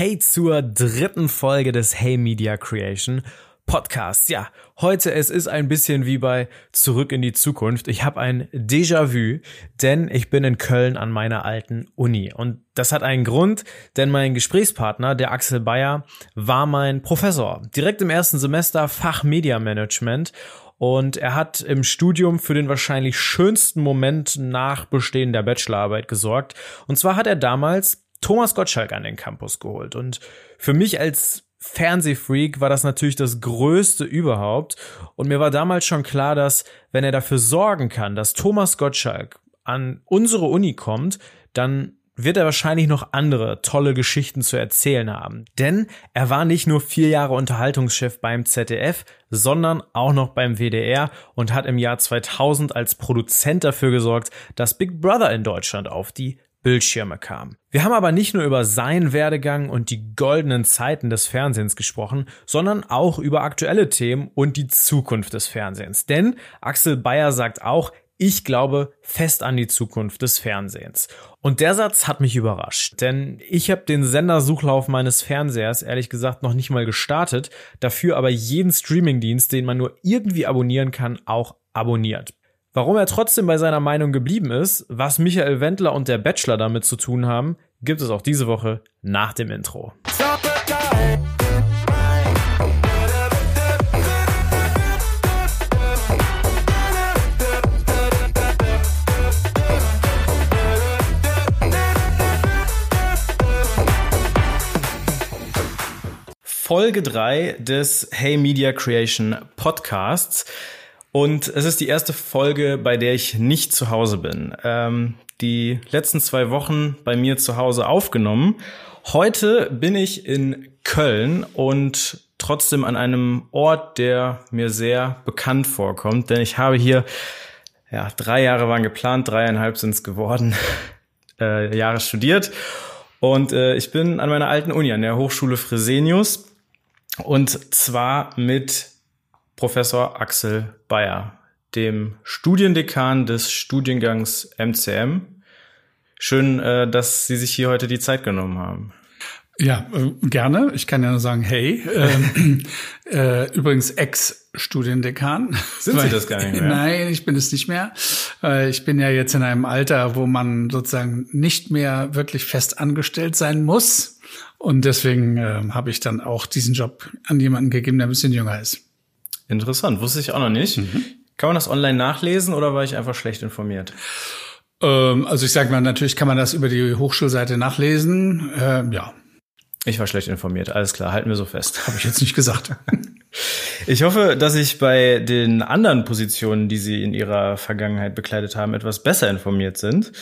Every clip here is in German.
Hey zur dritten Folge des Hey Media Creation Podcasts. Ja, heute es ist ein bisschen wie bei Zurück in die Zukunft. Ich habe ein Déjà-vu, denn ich bin in Köln an meiner alten Uni. Und das hat einen Grund, denn mein Gesprächspartner, der Axel Bayer, war mein Professor. Direkt im ersten Semester Fach Media Management. Und er hat im Studium für den wahrscheinlich schönsten Moment nach Bestehen der Bachelorarbeit gesorgt. Und zwar hat er damals Thomas Gottschalk an den Campus geholt. Und für mich als Fernsehfreak war das natürlich das Größte überhaupt. Und mir war damals schon klar, dass wenn er dafür sorgen kann, dass Thomas Gottschalk an unsere Uni kommt, dann wird er wahrscheinlich noch andere tolle Geschichten zu erzählen haben. Denn er war nicht nur vier Jahre Unterhaltungschef beim ZDF, sondern auch noch beim WDR und hat im Jahr 2000 als Produzent dafür gesorgt, dass Big Brother in Deutschland auf die Bildschirme kam. Wir haben aber nicht nur über seinen Werdegang und die goldenen Zeiten des Fernsehens gesprochen, sondern auch über aktuelle Themen und die Zukunft des Fernsehens. Denn Axel Bayer sagt auch, ich glaube fest an die Zukunft des Fernsehens. Und der Satz hat mich überrascht, denn ich habe den Sendersuchlauf meines Fernsehers ehrlich gesagt noch nicht mal gestartet, dafür aber jeden Streamingdienst, den man nur irgendwie abonnieren kann, auch abonniert. Warum er trotzdem bei seiner Meinung geblieben ist, was Michael Wendler und der Bachelor damit zu tun haben, gibt es auch diese Woche nach dem Intro. Folge 3 des Hey Media Creation Podcasts. Und es ist die erste Folge, bei der ich nicht zu Hause bin. Ähm, die letzten zwei Wochen bei mir zu Hause aufgenommen. Heute bin ich in Köln und trotzdem an einem Ort, der mir sehr bekannt vorkommt, denn ich habe hier, ja, drei Jahre waren geplant, dreieinhalb sind es geworden, äh, Jahre studiert. Und äh, ich bin an meiner alten Uni, an der Hochschule Fresenius. Und zwar mit Professor Axel Bayer, dem Studiendekan des Studiengangs MCM. Schön, äh, dass Sie sich hier heute die Zeit genommen haben. Ja, äh, gerne. Ich kann ja nur sagen, hey, ähm, äh, übrigens Ex-Studiendekan. Sind Sie das gar nicht mehr? Nein, ich bin es nicht mehr. Äh, ich bin ja jetzt in einem Alter, wo man sozusagen nicht mehr wirklich fest angestellt sein muss. Und deswegen äh, habe ich dann auch diesen Job an jemanden gegeben, der ein bisschen jünger ist. Interessant, wusste ich auch noch nicht. Mhm. Kann man das online nachlesen oder war ich einfach schlecht informiert? Ähm, also ich sage mal, natürlich kann man das über die Hochschulseite nachlesen. Ähm, ja. Ich war schlecht informiert, alles klar, halten wir so fest. Habe ich jetzt nicht gesagt. Ich hoffe, dass ich bei den anderen Positionen, die Sie in Ihrer Vergangenheit bekleidet haben, etwas besser informiert sind.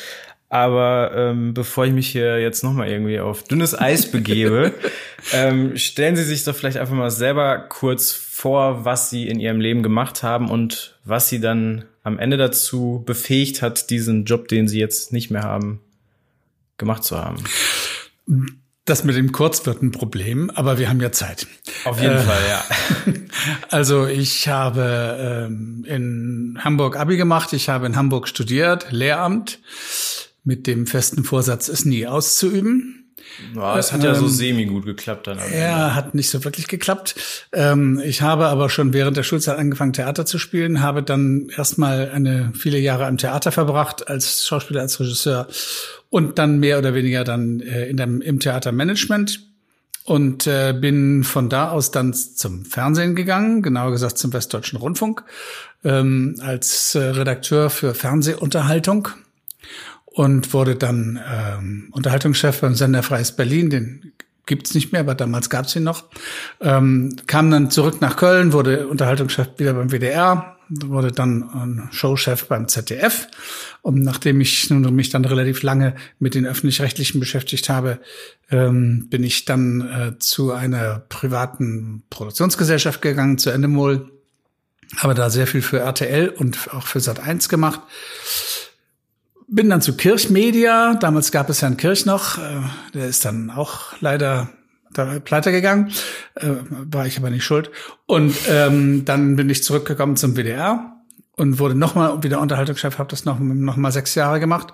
Aber ähm, bevor ich mich hier jetzt nochmal irgendwie auf dünnes Eis begebe, ähm, stellen Sie sich doch vielleicht einfach mal selber kurz vor, was Sie in Ihrem Leben gemacht haben und was Sie dann am Ende dazu befähigt hat, diesen Job, den Sie jetzt nicht mehr haben, gemacht zu haben. Das mit dem Kurz wird ein Problem, aber wir haben ja Zeit. Auf jeden äh, Fall, ja. Also ich habe ähm, in Hamburg Abi gemacht, ich habe in Hamburg studiert, Lehramt mit dem festen Vorsatz, es nie auszuüben. Ja, es hat ja so ähm, semi gut geklappt dann. Ja, hat nicht so wirklich geklappt. Ähm, ich habe aber schon während der Schulzeit angefangen, Theater zu spielen, habe dann erstmal eine viele Jahre am Theater verbracht, als Schauspieler, als Regisseur und dann mehr oder weniger dann äh, in dem, im Theatermanagement und äh, bin von da aus dann zum Fernsehen gegangen, genauer gesagt zum Westdeutschen Rundfunk, ähm, als äh, Redakteur für Fernsehunterhaltung und wurde dann ähm, Unterhaltungschef beim Sender Freies Berlin, den gibt's nicht mehr, aber damals gab's ihn noch. Ähm, kam dann zurück nach Köln, wurde Unterhaltungschef wieder beim WDR, wurde dann Showchef beim ZDF. Und nachdem ich nun mich dann relativ lange mit den öffentlich-rechtlichen beschäftigt habe, ähm, bin ich dann äh, zu einer privaten Produktionsgesellschaft gegangen, zu Endemol. Habe da sehr viel für RTL und auch für Sat1 gemacht bin dann zu Kirchmedia. Damals gab es Herrn Kirch noch. Äh, der ist dann auch leider da pleite gegangen. Äh, war ich aber nicht schuld. Und ähm, dann bin ich zurückgekommen zum WDR und wurde nochmal wieder Unterhaltungschef, habe das noch, noch mal sechs Jahre gemacht.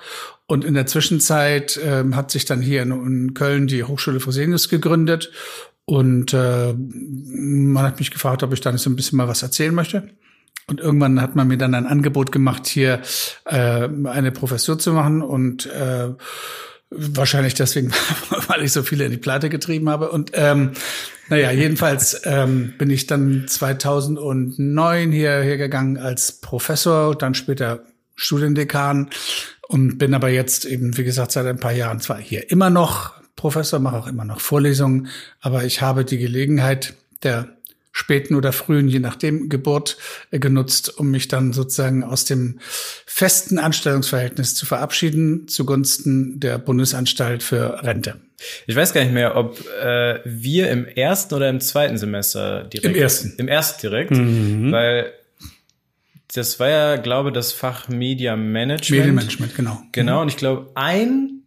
Und in der Zwischenzeit äh, hat sich dann hier in, in Köln die Hochschule Fresenius gegründet. Und äh, man hat mich gefragt, ob ich da nicht so ein bisschen mal was erzählen möchte. Und irgendwann hat man mir dann ein Angebot gemacht, hier äh, eine Professur zu machen. Und äh, Wahrscheinlich deswegen, weil ich so viele in die Pleite getrieben habe. Und ähm, naja, jedenfalls ähm, bin ich dann 2009 hierher gegangen als Professor, dann später Studiendekan und bin aber jetzt eben, wie gesagt, seit ein paar Jahren zwar hier immer noch Professor, mache auch immer noch Vorlesungen, aber ich habe die Gelegenheit der späten oder frühen, je nachdem, Geburt äh, genutzt, um mich dann sozusagen aus dem festen Anstellungsverhältnis zu verabschieden zugunsten der Bundesanstalt für Rente. Ich weiß gar nicht mehr, ob äh, wir im ersten oder im zweiten Semester direkt. Im ersten. Im ersten direkt, mhm. weil das war ja, glaube das Fach Media Management. Media Management, genau. Genau, und ich glaube, ein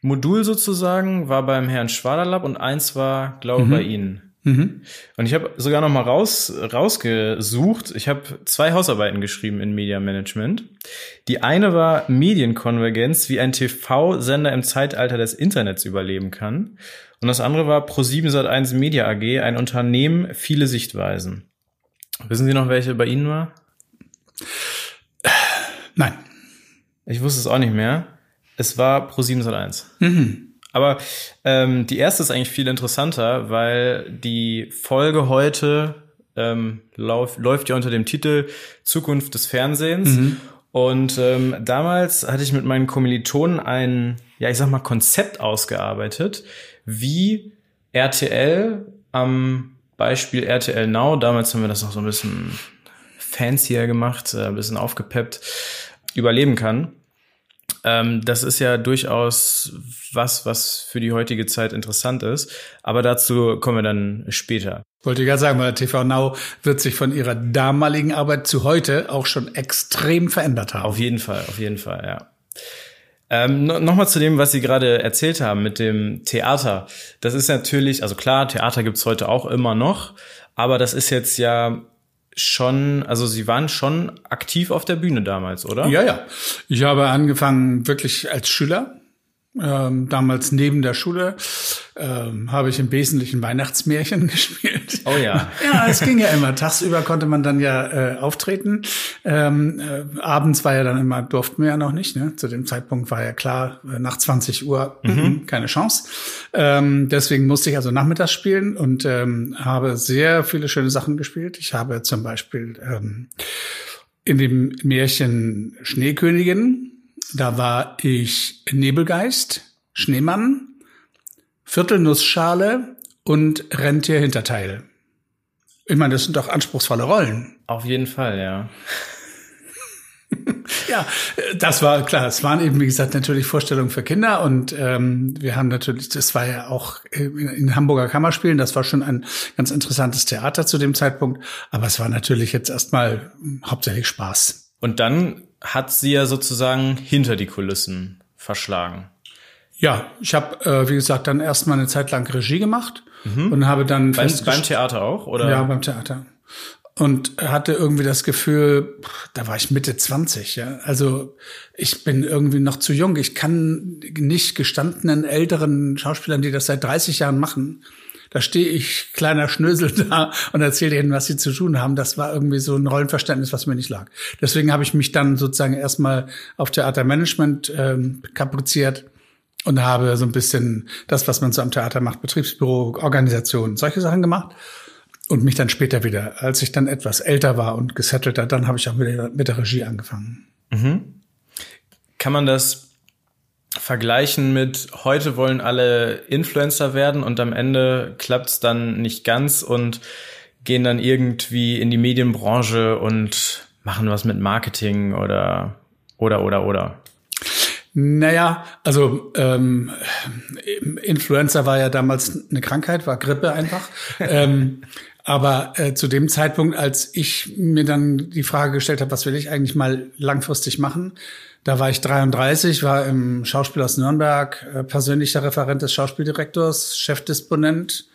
Modul sozusagen war beim Herrn Schwaderlapp und eins war, glaube mhm. bei Ihnen. Mhm. Und ich habe sogar noch mal raus, rausgesucht. Ich habe zwei Hausarbeiten geschrieben in Media Management. Die eine war Medienkonvergenz, wie ein TV-Sender im Zeitalter des Internets überleben kann. Und das andere war Pro7 Sat1 Media AG, ein Unternehmen, viele Sichtweisen. Wissen Sie noch, welche bei Ihnen war? Nein. Ich wusste es auch nicht mehr. Es war Pro7 Sat1. Mhm. Aber ähm, die erste ist eigentlich viel interessanter, weil die Folge heute ähm, lauf, läuft ja unter dem Titel Zukunft des Fernsehens. Mhm. Und ähm, damals hatte ich mit meinen Kommilitonen ein, ja, ich sag mal, Konzept ausgearbeitet, wie RTL am Beispiel RTL Now, damals haben wir das noch so ein bisschen fancier gemacht, äh, ein bisschen aufgepeppt, überleben kann. Ähm, das ist ja durchaus was, was für die heutige Zeit interessant ist. Aber dazu kommen wir dann später. Wollte ich gerade sagen, weil TV Now wird sich von ihrer damaligen Arbeit zu heute auch schon extrem verändert haben. Auf jeden Fall, auf jeden Fall, ja. Ähm, Nochmal zu dem, was Sie gerade erzählt haben mit dem Theater. Das ist natürlich, also klar, Theater gibt's heute auch immer noch, aber das ist jetzt ja schon, also Sie waren schon aktiv auf der Bühne damals, oder? Ja, ja. Ich habe angefangen wirklich als Schüler ähm, damals neben der Schule ähm, habe ich im Wesentlichen Weihnachtsmärchen gespielt. Oh ja. ja, es ging ja immer. Tagsüber konnte man dann ja äh, auftreten. Ähm, äh, abends war ja dann immer, durften wir ja noch nicht. Ne? Zu dem Zeitpunkt war ja klar, äh, nach 20 Uhr mhm. keine Chance. Ähm, deswegen musste ich also nachmittags spielen und ähm, habe sehr viele schöne Sachen gespielt. Ich habe zum Beispiel ähm, in dem Märchen Schneekönigin da war ich Nebelgeist, Schneemann, Viertelnussschale und Rentier-Hinterteil. Ich meine, das sind doch anspruchsvolle Rollen. Auf jeden Fall, ja. ja, das war klar. Es waren eben, wie gesagt, natürlich Vorstellungen für Kinder und ähm, wir haben natürlich, das war ja auch in, in Hamburger Kammerspielen, das war schon ein ganz interessantes Theater zu dem Zeitpunkt, aber es war natürlich jetzt erstmal hauptsächlich Spaß. Und dann hat sie ja sozusagen hinter die Kulissen verschlagen. Ja, ich habe, äh, wie gesagt, dann erstmal eine Zeit lang Regie gemacht mhm. und habe dann beim, beim Theater auch, oder? Ja, beim Theater. Und hatte irgendwie das Gefühl, da war ich Mitte 20, ja. Also ich bin irgendwie noch zu jung. Ich kann nicht gestandenen älteren Schauspielern, die das seit 30 Jahren machen, da stehe ich, kleiner Schnösel da und erzähle ihnen, was sie zu tun haben. Das war irgendwie so ein Rollenverständnis, was mir nicht lag. Deswegen habe ich mich dann sozusagen erstmal auf Theatermanagement ähm, kapriziert und habe so ein bisschen das, was man so am Theater macht, Betriebsbüro, Organisation, solche Sachen gemacht. Und mich dann später wieder, als ich dann etwas älter war und gesettelter, dann habe ich auch wieder mit der Regie angefangen. Mhm. Kann man das vergleichen mit heute wollen alle Influencer werden und am Ende klappt's dann nicht ganz und gehen dann irgendwie in die Medienbranche und machen was mit Marketing oder oder oder oder. Naja, also ähm, Influenza war ja damals eine Krankheit, war Grippe einfach. ähm, aber äh, zu dem Zeitpunkt, als ich mir dann die Frage gestellt habe, was will ich eigentlich mal langfristig machen, da war ich 33, war im Schauspiel aus Nürnberg äh, persönlicher Referent des Schauspieldirektors, Chefdisponent.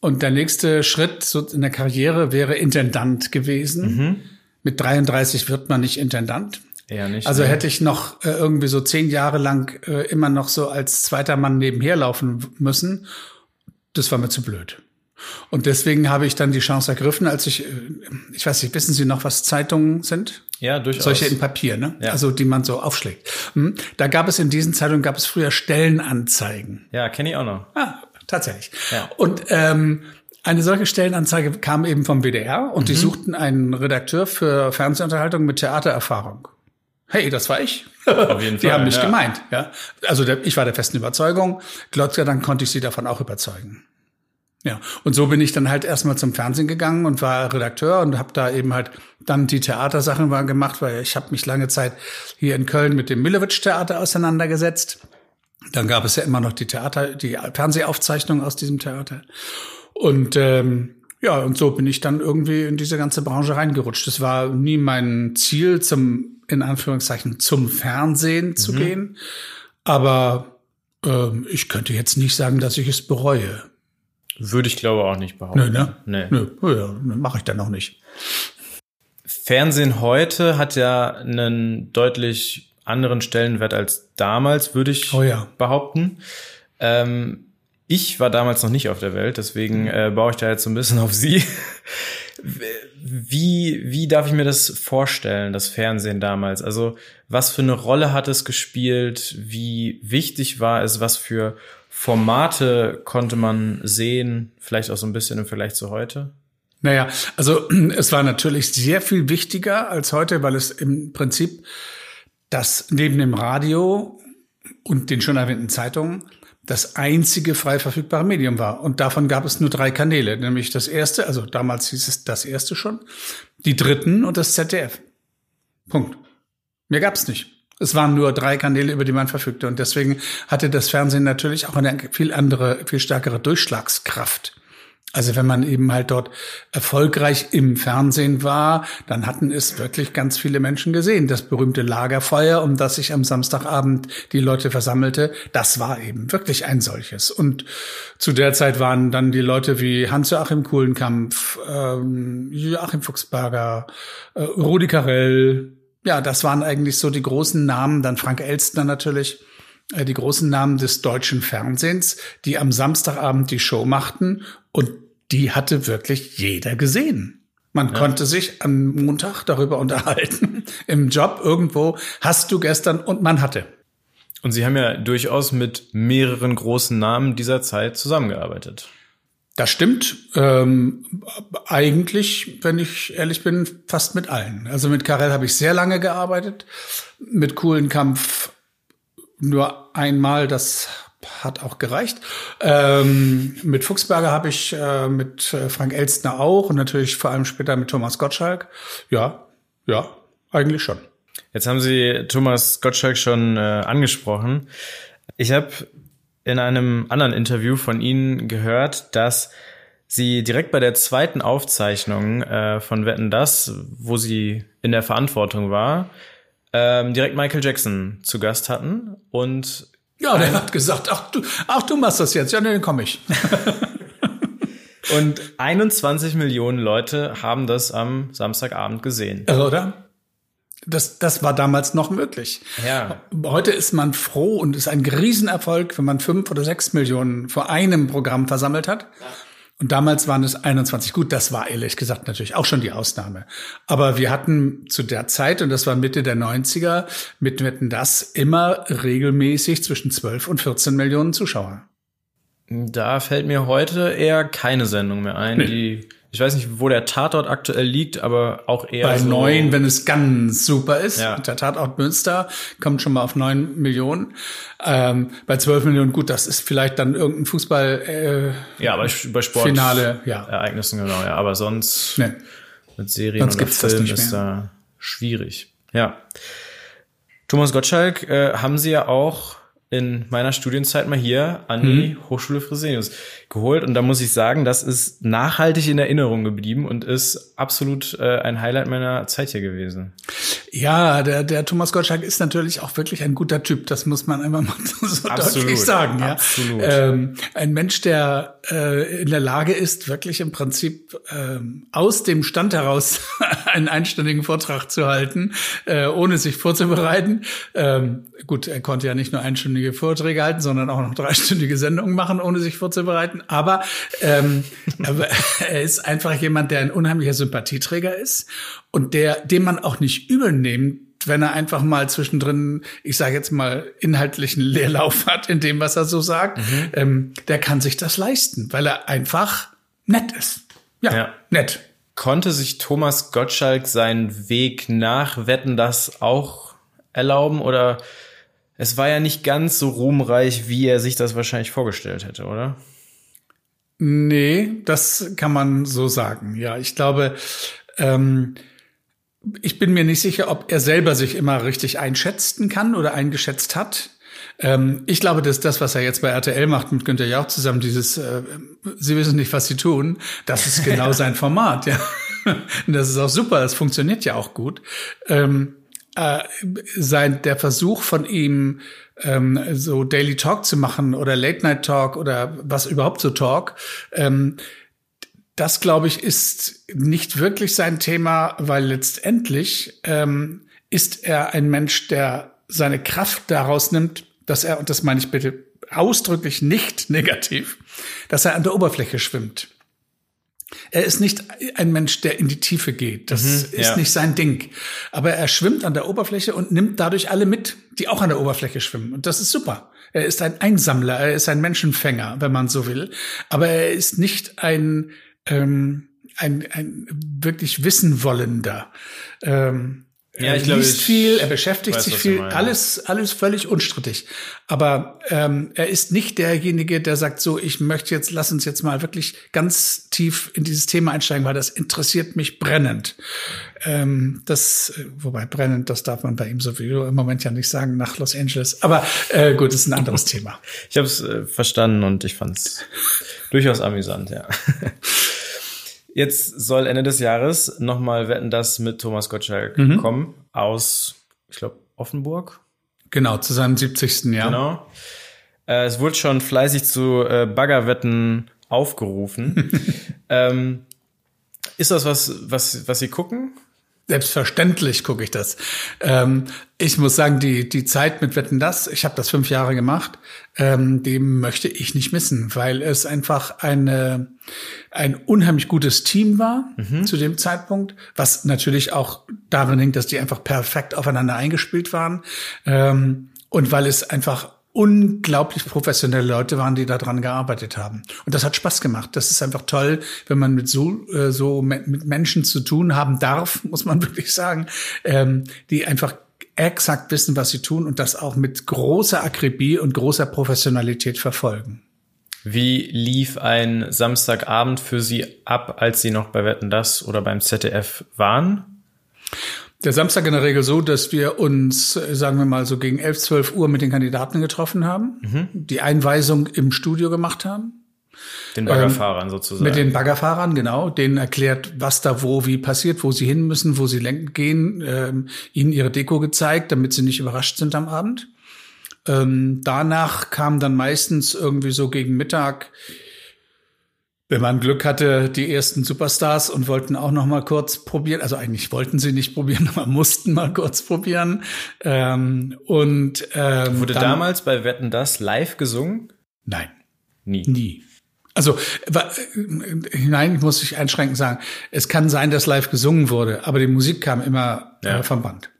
Und der nächste Schritt so in der Karriere wäre Intendant gewesen. Mhm. mit 33 wird man nicht Intendant. Eher nicht. Also hätte ich noch äh, irgendwie so zehn Jahre lang äh, immer noch so als zweiter Mann nebenher laufen müssen. Das war mir zu blöd. Und deswegen habe ich dann die Chance ergriffen, als ich, äh, ich weiß nicht, wissen Sie noch, was Zeitungen sind? Ja, durchaus. Solche in Papier, ne? Ja. Also die man so aufschlägt. Hm? Da gab es in diesen Zeitungen gab es früher Stellenanzeigen. ja, kenne ich auch noch. Ah, tatsächlich. Ja. Und ähm, eine solche Stellenanzeige kam eben vom WDR und Mhm. die suchten einen Redakteur für Fernsehunterhaltung mit Theatererfahrung. Hey, das war ich. Auf jeden Die Fall, haben mich ja. gemeint. Ja, also der, ich war der festen Überzeugung. Gott sei Dank konnte ich sie davon auch überzeugen. Ja, und so bin ich dann halt erstmal zum Fernsehen gegangen und war Redakteur und habe da eben halt dann die Theatersachen gemacht, weil ich habe mich lange Zeit hier in Köln mit dem Millowitsch Theater auseinandergesetzt. Dann gab es ja immer noch die Theater, die Fernsehaufzeichnung aus diesem Theater. Und ähm, ja, und so bin ich dann irgendwie in diese ganze Branche reingerutscht. Es war nie mein Ziel, zum, in Anführungszeichen, zum Fernsehen zu gehen. Aber ähm, ich könnte jetzt nicht sagen, dass ich es bereue. Würde ich glaube auch nicht behaupten. Nö, ne? Nee. Nö, oh ja, mache ich dann auch nicht. Fernsehen heute hat ja einen deutlich anderen Stellenwert als damals, würde ich Oh ja. behaupten. Ähm, ich war damals noch nicht auf der Welt, deswegen äh, baue ich da jetzt so ein bisschen auf Sie. Wie, wie darf ich mir das vorstellen, das Fernsehen damals? Also, was für eine Rolle hat es gespielt? Wie wichtig war es? Was für Formate konnte man sehen? Vielleicht auch so ein bisschen im Vergleich zu heute? Naja, also es war natürlich sehr viel wichtiger als heute, weil es im Prinzip das neben dem Radio und den schon erwähnten Zeitungen das einzige frei verfügbare Medium war. Und davon gab es nur drei Kanäle, nämlich das erste, also damals hieß es das erste schon, die dritten und das ZDF. Punkt. Mehr gab es nicht. Es waren nur drei Kanäle, über die man verfügte. Und deswegen hatte das Fernsehen natürlich auch eine viel andere, viel stärkere Durchschlagskraft. Also wenn man eben halt dort erfolgreich im Fernsehen war, dann hatten es wirklich ganz viele Menschen gesehen. Das berühmte Lagerfeuer, um das sich am Samstagabend die Leute versammelte, das war eben wirklich ein solches. Und zu der Zeit waren dann die Leute wie Hans-Joachim Kuhlenkampf, ähm, Joachim Fuchsberger, äh, Rudi Carell. Ja, das waren eigentlich so die großen Namen. Dann Frank Elstner natürlich äh, die großen Namen des deutschen Fernsehens, die am Samstagabend die Show machten und die hatte wirklich jeder gesehen. Man konnte sich am Montag darüber unterhalten, im Job irgendwo, hast du gestern und man hatte. Und Sie haben ja durchaus mit mehreren großen Namen dieser Zeit zusammengearbeitet. Das stimmt. Ähm, eigentlich, wenn ich ehrlich bin, fast mit allen. Also mit Karel habe ich sehr lange gearbeitet, mit Kuhlenkampf nur einmal, das hat auch gereicht. Ähm, mit Fuchsberger habe ich äh, mit äh, Frank Elstner auch und natürlich vor allem später mit Thomas Gottschalk. Ja, ja, eigentlich schon. Jetzt haben Sie Thomas Gottschalk schon äh, angesprochen. Ich habe in einem anderen Interview von Ihnen gehört, dass Sie direkt bei der zweiten Aufzeichnung äh, von Wetten das, wo sie in der Verantwortung war, ähm, direkt Michael Jackson zu Gast hatten und Ja, der hat gesagt, ach du, ach du machst das jetzt. Ja, nee, dann komm ich. und 21 Millionen Leute haben das am Samstagabend gesehen. Irre, oder? Das, das war damals noch möglich. Ja. Heute ist man froh und ist ein Riesenerfolg, wenn man fünf oder sechs Millionen vor einem Programm versammelt hat. Und damals waren es 21. Gut, das war ehrlich gesagt natürlich auch schon die Ausnahme. Aber wir hatten zu der Zeit, und das war Mitte der 90er, mit Wetten das immer regelmäßig zwischen 12 und 14 Millionen Zuschauer. Da fällt mir heute eher keine Sendung mehr ein, Nee. die ich weiß nicht, wo der Tatort aktuell liegt, aber auch eher Bei so neun, wenn es ganz super ist. Ja. Der Tatort Münster kommt schon mal auf neun Millionen. Ähm, bei zwölf Millionen, gut, das ist vielleicht dann irgendein Fußball. Äh, Ja, aber bei Sport Finale, ja. Ereignissen genau, ja, aber sonst ne. mit Serien Sonst oder Film ist da schwierig. Ja. Thomas Gottschalk äh, haben Sie ja auch in meiner Studienzeit mal hier an die mhm. Hochschule Fresenius geholt. Und da muss ich sagen, das ist nachhaltig in Erinnerung geblieben und ist absolut äh, ein Highlight meiner Zeit hier gewesen. Ja, der, der Thomas Gottschalk ist natürlich auch wirklich ein guter Typ. Das muss man einfach mal so absolut, deutlich sagen. Ja? Absolut. Ähm, ein Mensch, der äh, in der Lage ist, wirklich im Prinzip ähm, aus dem Stand heraus einen einständigen Vortrag zu halten, äh, ohne sich vorzubereiten. Ähm, gut, er konnte ja nicht nur einstündige Vorträge halten, sondern auch noch dreistündige Sendungen machen, ohne sich vorzubereiten. Aber, ähm, aber er ist einfach jemand, der ein unheimlicher Sympathieträger ist und der, dem man auch nicht übel nimmt, wenn er einfach mal zwischendrin, ich sage jetzt mal, inhaltlichen Leerlauf hat in dem, was er so sagt, mhm. ähm, der kann sich das leisten, weil er einfach nett ist. Ja, ja. nett. Konnte sich Thomas Gottschalk seinen Weg nach Wetten das auch erlauben oder es war ja nicht ganz so ruhmreich, wie er sich das wahrscheinlich vorgestellt hätte, oder? Nee, das kann man so sagen. Ja, ich glaube, ähm, ich bin mir nicht sicher, ob er selber sich immer richtig einschätzen kann oder eingeschätzt hat. Ähm, ich glaube, dass das, was er jetzt bei RTL macht mit Günther Jauch zusammen, dieses, äh, Sie wissen nicht, was Sie tun, das ist genau sein Format, ja. Und das ist auch super, das funktioniert ja auch gut. Ähm, äh, sein, der Versuch von ihm, ähm, so Daily Talk zu machen oder Late Night Talk oder was überhaupt so Talk, ähm, das glaube ich ist nicht wirklich sein Thema, weil letztendlich ähm, ist er ein Mensch, der seine Kraft daraus nimmt, dass er, und das meine ich bitte ausdrücklich nicht negativ, dass er an der Oberfläche schwimmt. Er ist nicht ein Mensch, der in die Tiefe geht. Das mhm, ist ja. nicht sein Ding. Aber er schwimmt an der Oberfläche und nimmt dadurch alle mit, die auch an der Oberfläche schwimmen. Und das ist super. Er ist ein Einsammler, er ist ein Menschenfänger, wenn man so will. Aber er ist nicht ein, ähm, ein, ein wirklich Wissenwollender. Ähm, ja, er ich glaube, liest viel, er beschäftigt weiß, sich viel, alles, alles völlig unstrittig. Aber ähm, er ist nicht derjenige, der sagt, so, ich möchte jetzt, lass uns jetzt mal wirklich ganz tief in dieses Thema einsteigen, weil das interessiert mich brennend. Ähm, das, wobei brennend, das darf man bei ihm sowieso im Moment ja nicht sagen nach Los Angeles. Aber äh, gut, ist ein anderes Thema. Ich habe es äh, verstanden und ich fand es durchaus amüsant, ja. Jetzt soll Ende des Jahres nochmal Wetten das mit Thomas Gottschalk mhm. kommen aus, ich glaube, Offenburg. Genau, zu seinem 70. Jahr. Genau. Äh, es wurde schon fleißig zu äh, Baggerwetten aufgerufen. ähm, ist das was, was, was Sie gucken? Selbstverständlich gucke ich das. Ähm, ich muss sagen, die, die Zeit mit Wetten das, ich habe das fünf Jahre gemacht, ähm, dem möchte ich nicht missen, weil es einfach eine, ein unheimlich gutes Team war mhm. zu dem Zeitpunkt, was natürlich auch darin hängt, dass die einfach perfekt aufeinander eingespielt waren. Ähm, und weil es einfach unglaublich professionelle Leute waren, die daran gearbeitet haben. Und das hat Spaß gemacht. Das ist einfach toll, wenn man mit so, äh, so mit Menschen zu tun haben darf, muss man wirklich sagen, ähm, die einfach exakt wissen, was sie tun und das auch mit großer Akribie und großer Professionalität verfolgen. Wie lief ein Samstagabend für Sie ab, als Sie noch bei Wetten das oder beim ZDF waren? Der Samstag in der Regel so, dass wir uns, sagen wir mal, so gegen 11, 12 Uhr mit den Kandidaten getroffen haben, mhm. die Einweisung im Studio gemacht haben. Den Baggerfahrern ähm, sozusagen. Mit den Baggerfahrern, genau. Denen erklärt, was da wo wie passiert, wo sie hin müssen, wo sie lenken gehen, ähm, ihnen ihre Deko gezeigt, damit sie nicht überrascht sind am Abend. Ähm, danach kam dann meistens irgendwie so gegen Mittag wenn man Glück hatte, die ersten Superstars und wollten auch noch mal kurz probieren. Also eigentlich wollten sie nicht probieren, aber mussten mal kurz probieren. Ähm, und ähm, wurde dann, damals bei Wetten das live gesungen? Nein, nie, nie. Also hinein muss ich einschränkend sagen, es kann sein, dass live gesungen wurde, aber die Musik kam immer ja. äh, vom Band.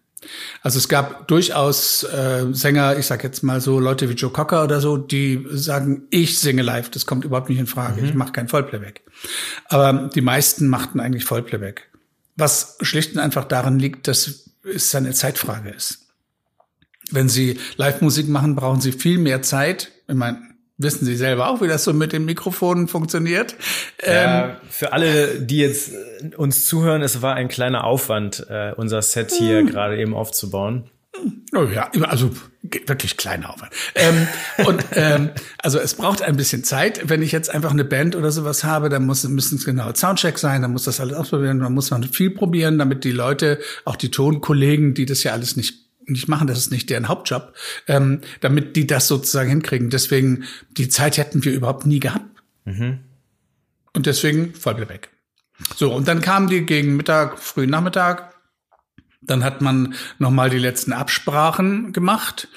Also es gab durchaus äh, Sänger, ich sag jetzt mal so Leute wie Joe Cocker oder so, die sagen, ich singe live, das kommt überhaupt nicht in Frage, mhm. ich mache kein Vollplayback. Aber die meisten machten eigentlich Vollplayback. Was schlicht und einfach daran liegt, dass es eine Zeitfrage ist. Wenn Sie Live-Musik machen, brauchen Sie viel mehr Zeit. Ich meine, wissen Sie selber auch, wie das so mit den Mikrofonen funktioniert. Ja, ähm, für alle, die jetzt äh, uns zuhören, es war ein kleiner Aufwand, äh, unser Set hier mm. gerade eben aufzubauen. Oh ja, also wirklich kleiner Aufwand. Ähm, und ähm, also es braucht ein bisschen Zeit. Wenn ich jetzt einfach eine Band oder sowas habe, dann muss müssen es genau Soundcheck sein, dann muss das alles ausprobieren, man muss noch viel probieren, damit die Leute, auch die Tonkollegen, die das ja alles nicht nicht machen, das ist nicht deren Hauptjob, ähm, damit die das sozusagen hinkriegen. Deswegen die Zeit hätten wir überhaupt nie gehabt. Mhm. Und deswegen voll weg. So und dann kamen die gegen Mittag, frühen Nachmittag dann hat man nochmal die letzten Absprachen gemacht.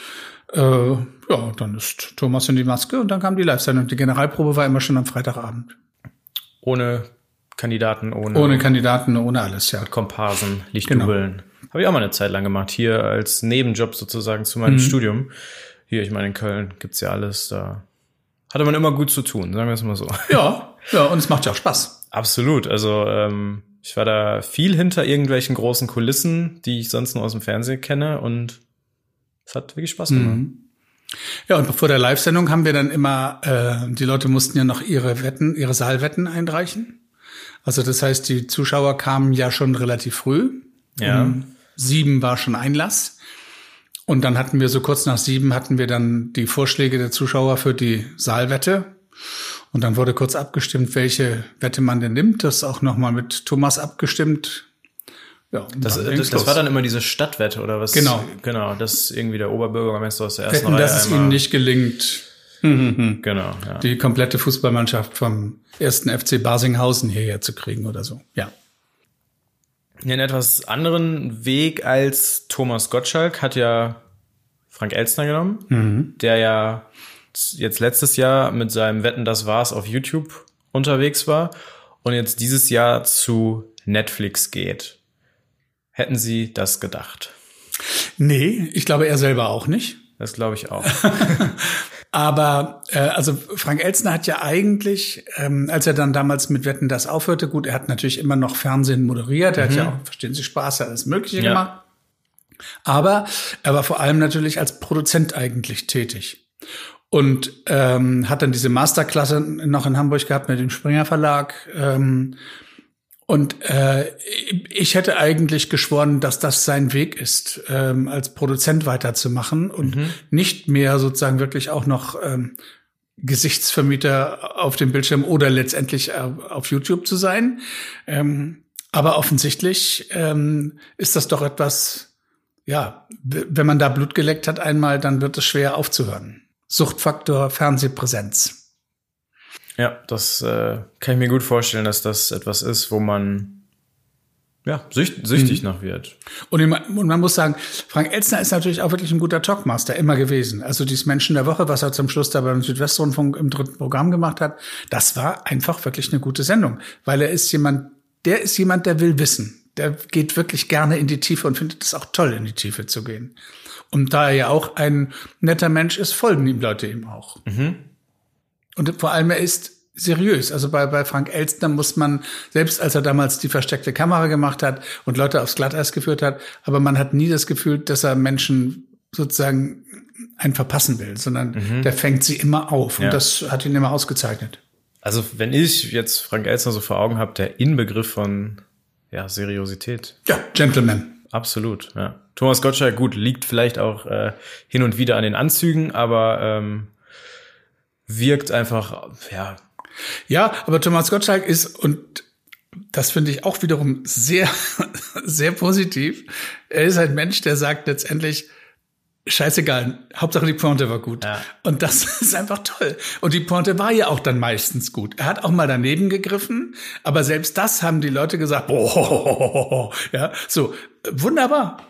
Äh, ja, dann ist Thomas in die Maske und dann kam die Live-Sendung. Die Generalprobe war immer schon am Freitagabend. Ohne Kandidaten, ohne. Ohne Kandidaten, ohne alles, ja. Komparsen, Lichtdubeln. Genau. Habe ich auch mal eine Zeit lang gemacht. Hier als Nebenjob sozusagen zu meinem mhm. Studium. Hier, ich meine, in Köln gibt's ja alles. Da hatte man immer gut zu tun, sagen wir es mal so. Ja, ja, und es macht ja auch Spaß. Absolut. Also ähm, ich war da viel hinter irgendwelchen großen Kulissen, die ich sonst nur aus dem Fernsehen kenne und es hat wirklich Spaß gemacht. Mhm. Ja, und vor der Live-Sendung haben wir dann immer, äh, die Leute mussten ja noch ihre Wetten, ihre Saalwetten einreichen. Also das heißt, die Zuschauer kamen ja schon relativ früh. Ja. Um sieben war schon Einlass. Und dann hatten wir so kurz nach sieben hatten wir dann die Vorschläge der Zuschauer für die Saalwette. Und dann wurde kurz abgestimmt, welche Wette man denn nimmt. Das auch nochmal mit Thomas abgestimmt. Ja, das, das, das war dann immer diese Stadtwette oder was? Genau. Genau, dass irgendwie der Oberbürgermeister aus der ersten Wetten, Reihe dass es ihnen nicht gelingt. genau, ja. Die komplette Fußballmannschaft vom ersten FC Basinghausen hierher zu kriegen oder so. Ja. Einen etwas anderen Weg als Thomas Gottschalk hat ja Frank Elstner genommen, mhm. der ja jetzt letztes Jahr mit seinem Wetten, das war's auf YouTube unterwegs war und jetzt dieses Jahr zu Netflix geht. Hätten Sie das gedacht? Nee, ich glaube er selber auch nicht. Das glaube ich auch. Aber äh, also Frank Elzner hat ja eigentlich, ähm, als er dann damals mit Wetten das aufhörte, gut, er hat natürlich immer noch Fernsehen moderiert, er mhm. hat ja auch, verstehen Sie, Spaß, alles Mögliche ja. gemacht. Aber er war vor allem natürlich als Produzent eigentlich tätig und ähm, hat dann diese Masterklasse noch in Hamburg gehabt mit dem Springer Verlag. Ähm, und äh, ich hätte eigentlich geschworen, dass das sein Weg ist, ähm, als Produzent weiterzumachen und mhm. nicht mehr sozusagen wirklich auch noch ähm, Gesichtsvermieter auf dem Bildschirm oder letztendlich äh, auf YouTube zu sein. Ähm, aber offensichtlich ähm, ist das doch etwas, ja, wenn man da Blut geleckt hat einmal, dann wird es schwer aufzuhören. Suchtfaktor Fernsehpräsenz. Ja, das äh, kann ich mir gut vorstellen, dass das etwas ist, wo man ja, sücht, süchtig mhm. nach wird. Und, und, man muss sagen, Frank Elzner ist natürlich auch wirklich ein guter Talkmaster, immer gewesen. Also dieses Menschen der Woche, was er zum Schluss da beim Südwestrundfunk im dritten Programm gemacht hat, das war einfach wirklich eine gute Sendung. Weil er ist jemand, der ist jemand, der will wissen. Der geht wirklich gerne in die Tiefe und findet es auch toll, in die Tiefe zu gehen. Und da er ja auch ein netter Mensch ist, folgen ihm Leute ihm auch. Mhm. Und vor allem er ist seriös. Also bei, bei Frank Elstner muss man, selbst als er damals die versteckte Kamera gemacht hat und Leute aufs Glatteis geführt hat, aber man hat nie das Gefühl, dass er Menschen sozusagen einen verpassen will, sondern mhm. der fängt sie immer auf. Und ja. das hat ihn immer ausgezeichnet. Also wenn ich jetzt Frank Elstner so vor Augen habe, der Inbegriff von ja, Seriosität. Ja, Gentleman. Absolut, ja. Thomas Gottschalk, gut, liegt vielleicht auch äh, hin und wieder an den Anzügen, aber ähm, wirkt einfach, ja. Ja, aber Thomas Gottschalk ist, und das finde ich auch wiederum sehr, sehr positiv, er ist ein Mensch, der sagt letztendlich, scheißegal, Hauptsache die Pointe war gut. Ja. Und das ist einfach toll. Und die Pointe war ja auch dann meistens gut. Er hat auch mal daneben gegriffen, aber selbst das haben die Leute gesagt, boah, ja, so, wunderbar.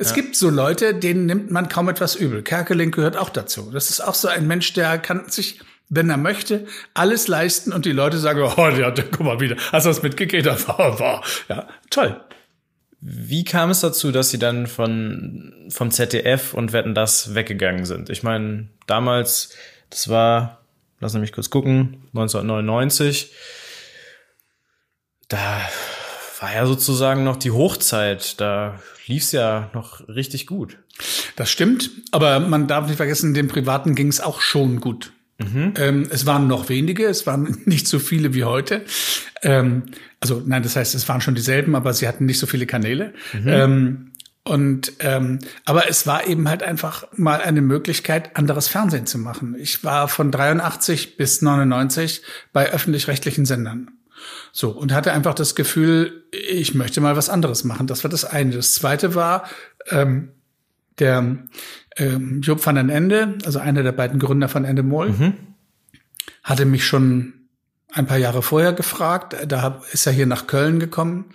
Es ja. gibt so Leute, denen nimmt man kaum etwas übel. Kerkeling gehört auch dazu. Das ist auch so ein Mensch, der kann sich, wenn er möchte, alles leisten und die Leute sagen, oh, ja, guck mal wieder, hast du das mitgekriegt? Ja, toll. Wie kam es dazu, dass sie dann von, vom ZDF und Wetten das weggegangen sind? Ich meine, damals, das war, lass mich kurz gucken, 1999, da war ja sozusagen noch die Hochzeit, da lief's ja noch richtig gut. Das stimmt, aber man darf nicht vergessen, dem Privaten ging's auch schon gut. Mhm. Ähm, es waren noch wenige, es waren nicht so viele wie heute. Ähm, also nein, das heißt, es waren schon dieselben, aber sie hatten nicht so viele Kanäle. Mhm. Ähm, Und ähm, aber es war eben halt einfach mal eine Möglichkeit, anderes Fernsehen zu machen. Ich war von 83 bis 99 bei öffentlich-rechtlichen Sendern. So, und hatte einfach das Gefühl, ich möchte mal was anderes machen. Das war das eine. Das zweite war, ähm, der ähm, Job van den Ende, also einer der beiden Gründer von Endemol, mhm. hatte mich schon ein paar Jahre vorher gefragt. Da ist er hier nach Köln gekommen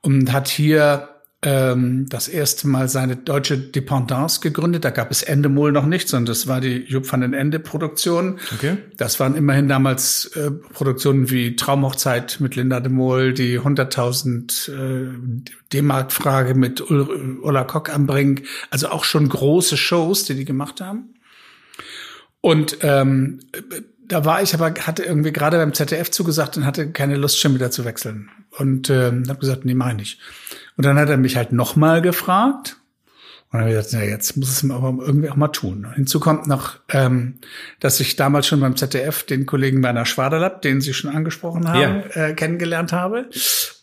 und hat hier ähm, das erste Mal seine deutsche Dependance gegründet. Da gab es Endemol noch nicht, sondern das war die Jupp van den Ende Produktion. Okay. Das waren immerhin damals äh, Produktionen wie Traumhochzeit mit Linda de Mol, die 100.000 äh, D-Mark-Frage mit Ul Ulla Kock am Brink. Also auch schon große Shows, die die gemacht haben. Und ähm, da war ich aber, hatte irgendwie gerade beim ZDF zugesagt und hatte keine Lust schon wieder zu wechseln. Und äh, habe gesagt, nee, mach ich nicht. Und dann hat er mich halt nochmal gefragt. Und dann habe ich gesagt, na, jetzt muss es aber irgendwie auch mal tun. Hinzu kommt noch, ähm, dass ich damals schon beim ZDF den Kollegen Werner Schwaderlapp, den Sie schon angesprochen haben, ja. äh, kennengelernt habe.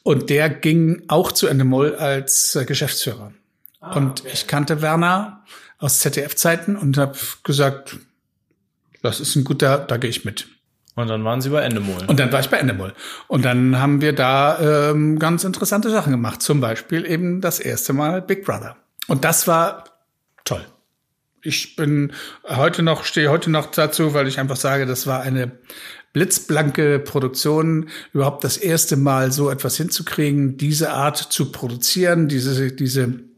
Und der ging auch zu Endemol als äh, Geschäftsführer. Ah, und okay. ich kannte Werner aus ZDF-Zeiten und habe gesagt, das ist ein guter, da gehe ich mit. Und dann waren Sie bei Endemol. Und dann war ich bei Endemol. Und dann haben wir da ähm, ganz interessante Sachen gemacht. Zum Beispiel eben das erste Mal Big Brother. Und das war toll. Ich bin heute noch, stehe heute noch dazu, weil ich einfach sage, das war eine blitzblanke Produktion, überhaupt das erste Mal so etwas hinzukriegen, diese Art zu produzieren, diese, diese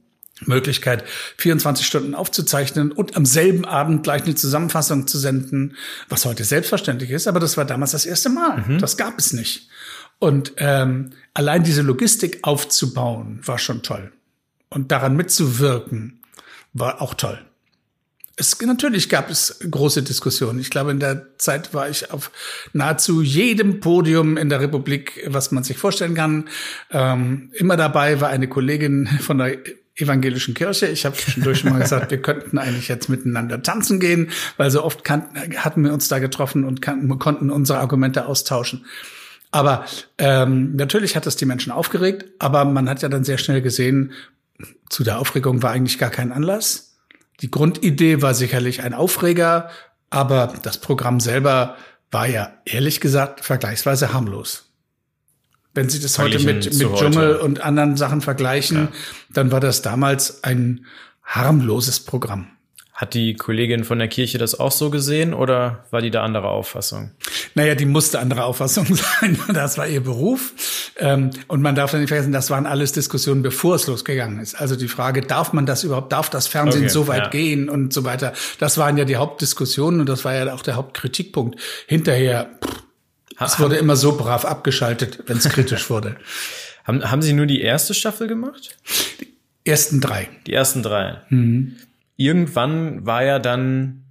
Möglichkeit, 24 Stunden aufzuzeichnen und am selben Abend gleich eine Zusammenfassung zu senden, was heute selbstverständlich ist, aber das war damals das erste Mal. Mhm. Das gab es nicht. Und ähm, allein diese Logistik aufzubauen, war schon toll. Und daran mitzuwirken, war auch toll. Es, natürlich gab es große Diskussionen. Ich glaube, in der Zeit war ich auf nahezu jedem Podium in der Republik, was man sich vorstellen kann. Ähm, immer dabei war eine Kollegin von der evangelischen Kirche. Ich habe zwischendurch schon mal gesagt, wir könnten eigentlich jetzt miteinander tanzen gehen, weil so oft kannten, hatten wir uns da getroffen und kannten, konnten unsere Argumente austauschen. Aber ähm, natürlich hat es die Menschen aufgeregt, aber man hat ja dann sehr schnell gesehen, zu der Aufregung war eigentlich gar kein Anlass. Die Grundidee war sicherlich ein Aufreger, aber das Programm selber war ja ehrlich gesagt vergleichsweise harmlos. Wenn Sie das heute mit, mit Dschungel heute. und anderen Sachen vergleichen, ja. dann war das damals ein harmloses Programm. Hat die Kollegin von der Kirche das auch so gesehen oder war die da andere Auffassung? Naja, die musste andere Auffassung sein. Das war ihr Beruf. Ähm, und man darf nicht vergessen, das waren alles Diskussionen, bevor es losgegangen ist. Also die Frage, darf man das überhaupt, darf das Fernsehen okay, so weit ja. gehen und so weiter. Das waren ja die Hauptdiskussionen und das war ja auch der Hauptkritikpunkt. Hinterher, pff, es wurde immer so brav abgeschaltet, wenn es kritisch wurde. haben, haben Sie nur die erste Staffel gemacht? Die ersten drei. Die ersten drei. Mhm. Irgendwann war ja dann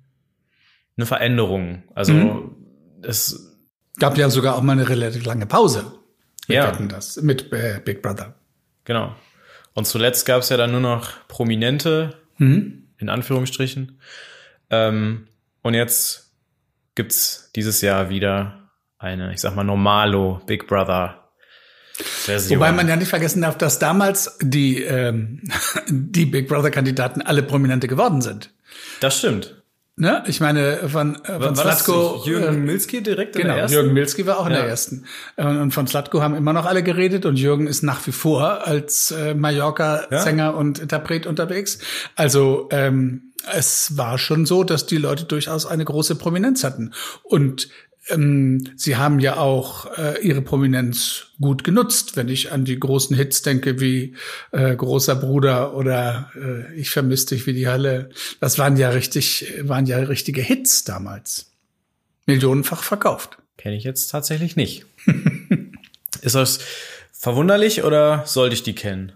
eine Veränderung. Also mhm. es gab ja sogar auch mal eine relativ lange Pause. Wir ja. das mit äh, Big Brother. Genau. Und zuletzt gab es ja dann nur noch Prominente, mhm. in Anführungsstrichen. Ähm, und jetzt gibt's dieses Jahr wieder eine, ich sag mal, normalo Big Brother Version. Wobei man ja nicht vergessen darf, dass damals die, ähm, die Big Brother-Kandidaten alle Prominente geworden sind. Das stimmt. Ne? Ich meine, von, äh, von Slatko. Jürgen äh, Milski direkt in genau, der ersten? Jürgen Milski war auch in ja. der ersten. Und von Slatko haben immer noch alle geredet und Jürgen ist nach wie vor als äh, Mallorca-Sänger ja. und Interpret unterwegs. Also ähm, es war schon so, dass die Leute durchaus eine große Prominenz hatten. Und sie haben ja auch äh, ihre Prominenz gut genutzt, wenn ich an die großen Hits denke wie äh, Großer Bruder oder äh, Ich vermisse dich wie die Hölle. Das waren ja richtig, waren ja richtige Hits damals. Millionenfach verkauft. Kenne ich jetzt tatsächlich nicht. Ist das verwunderlich oder sollte ich die kennen?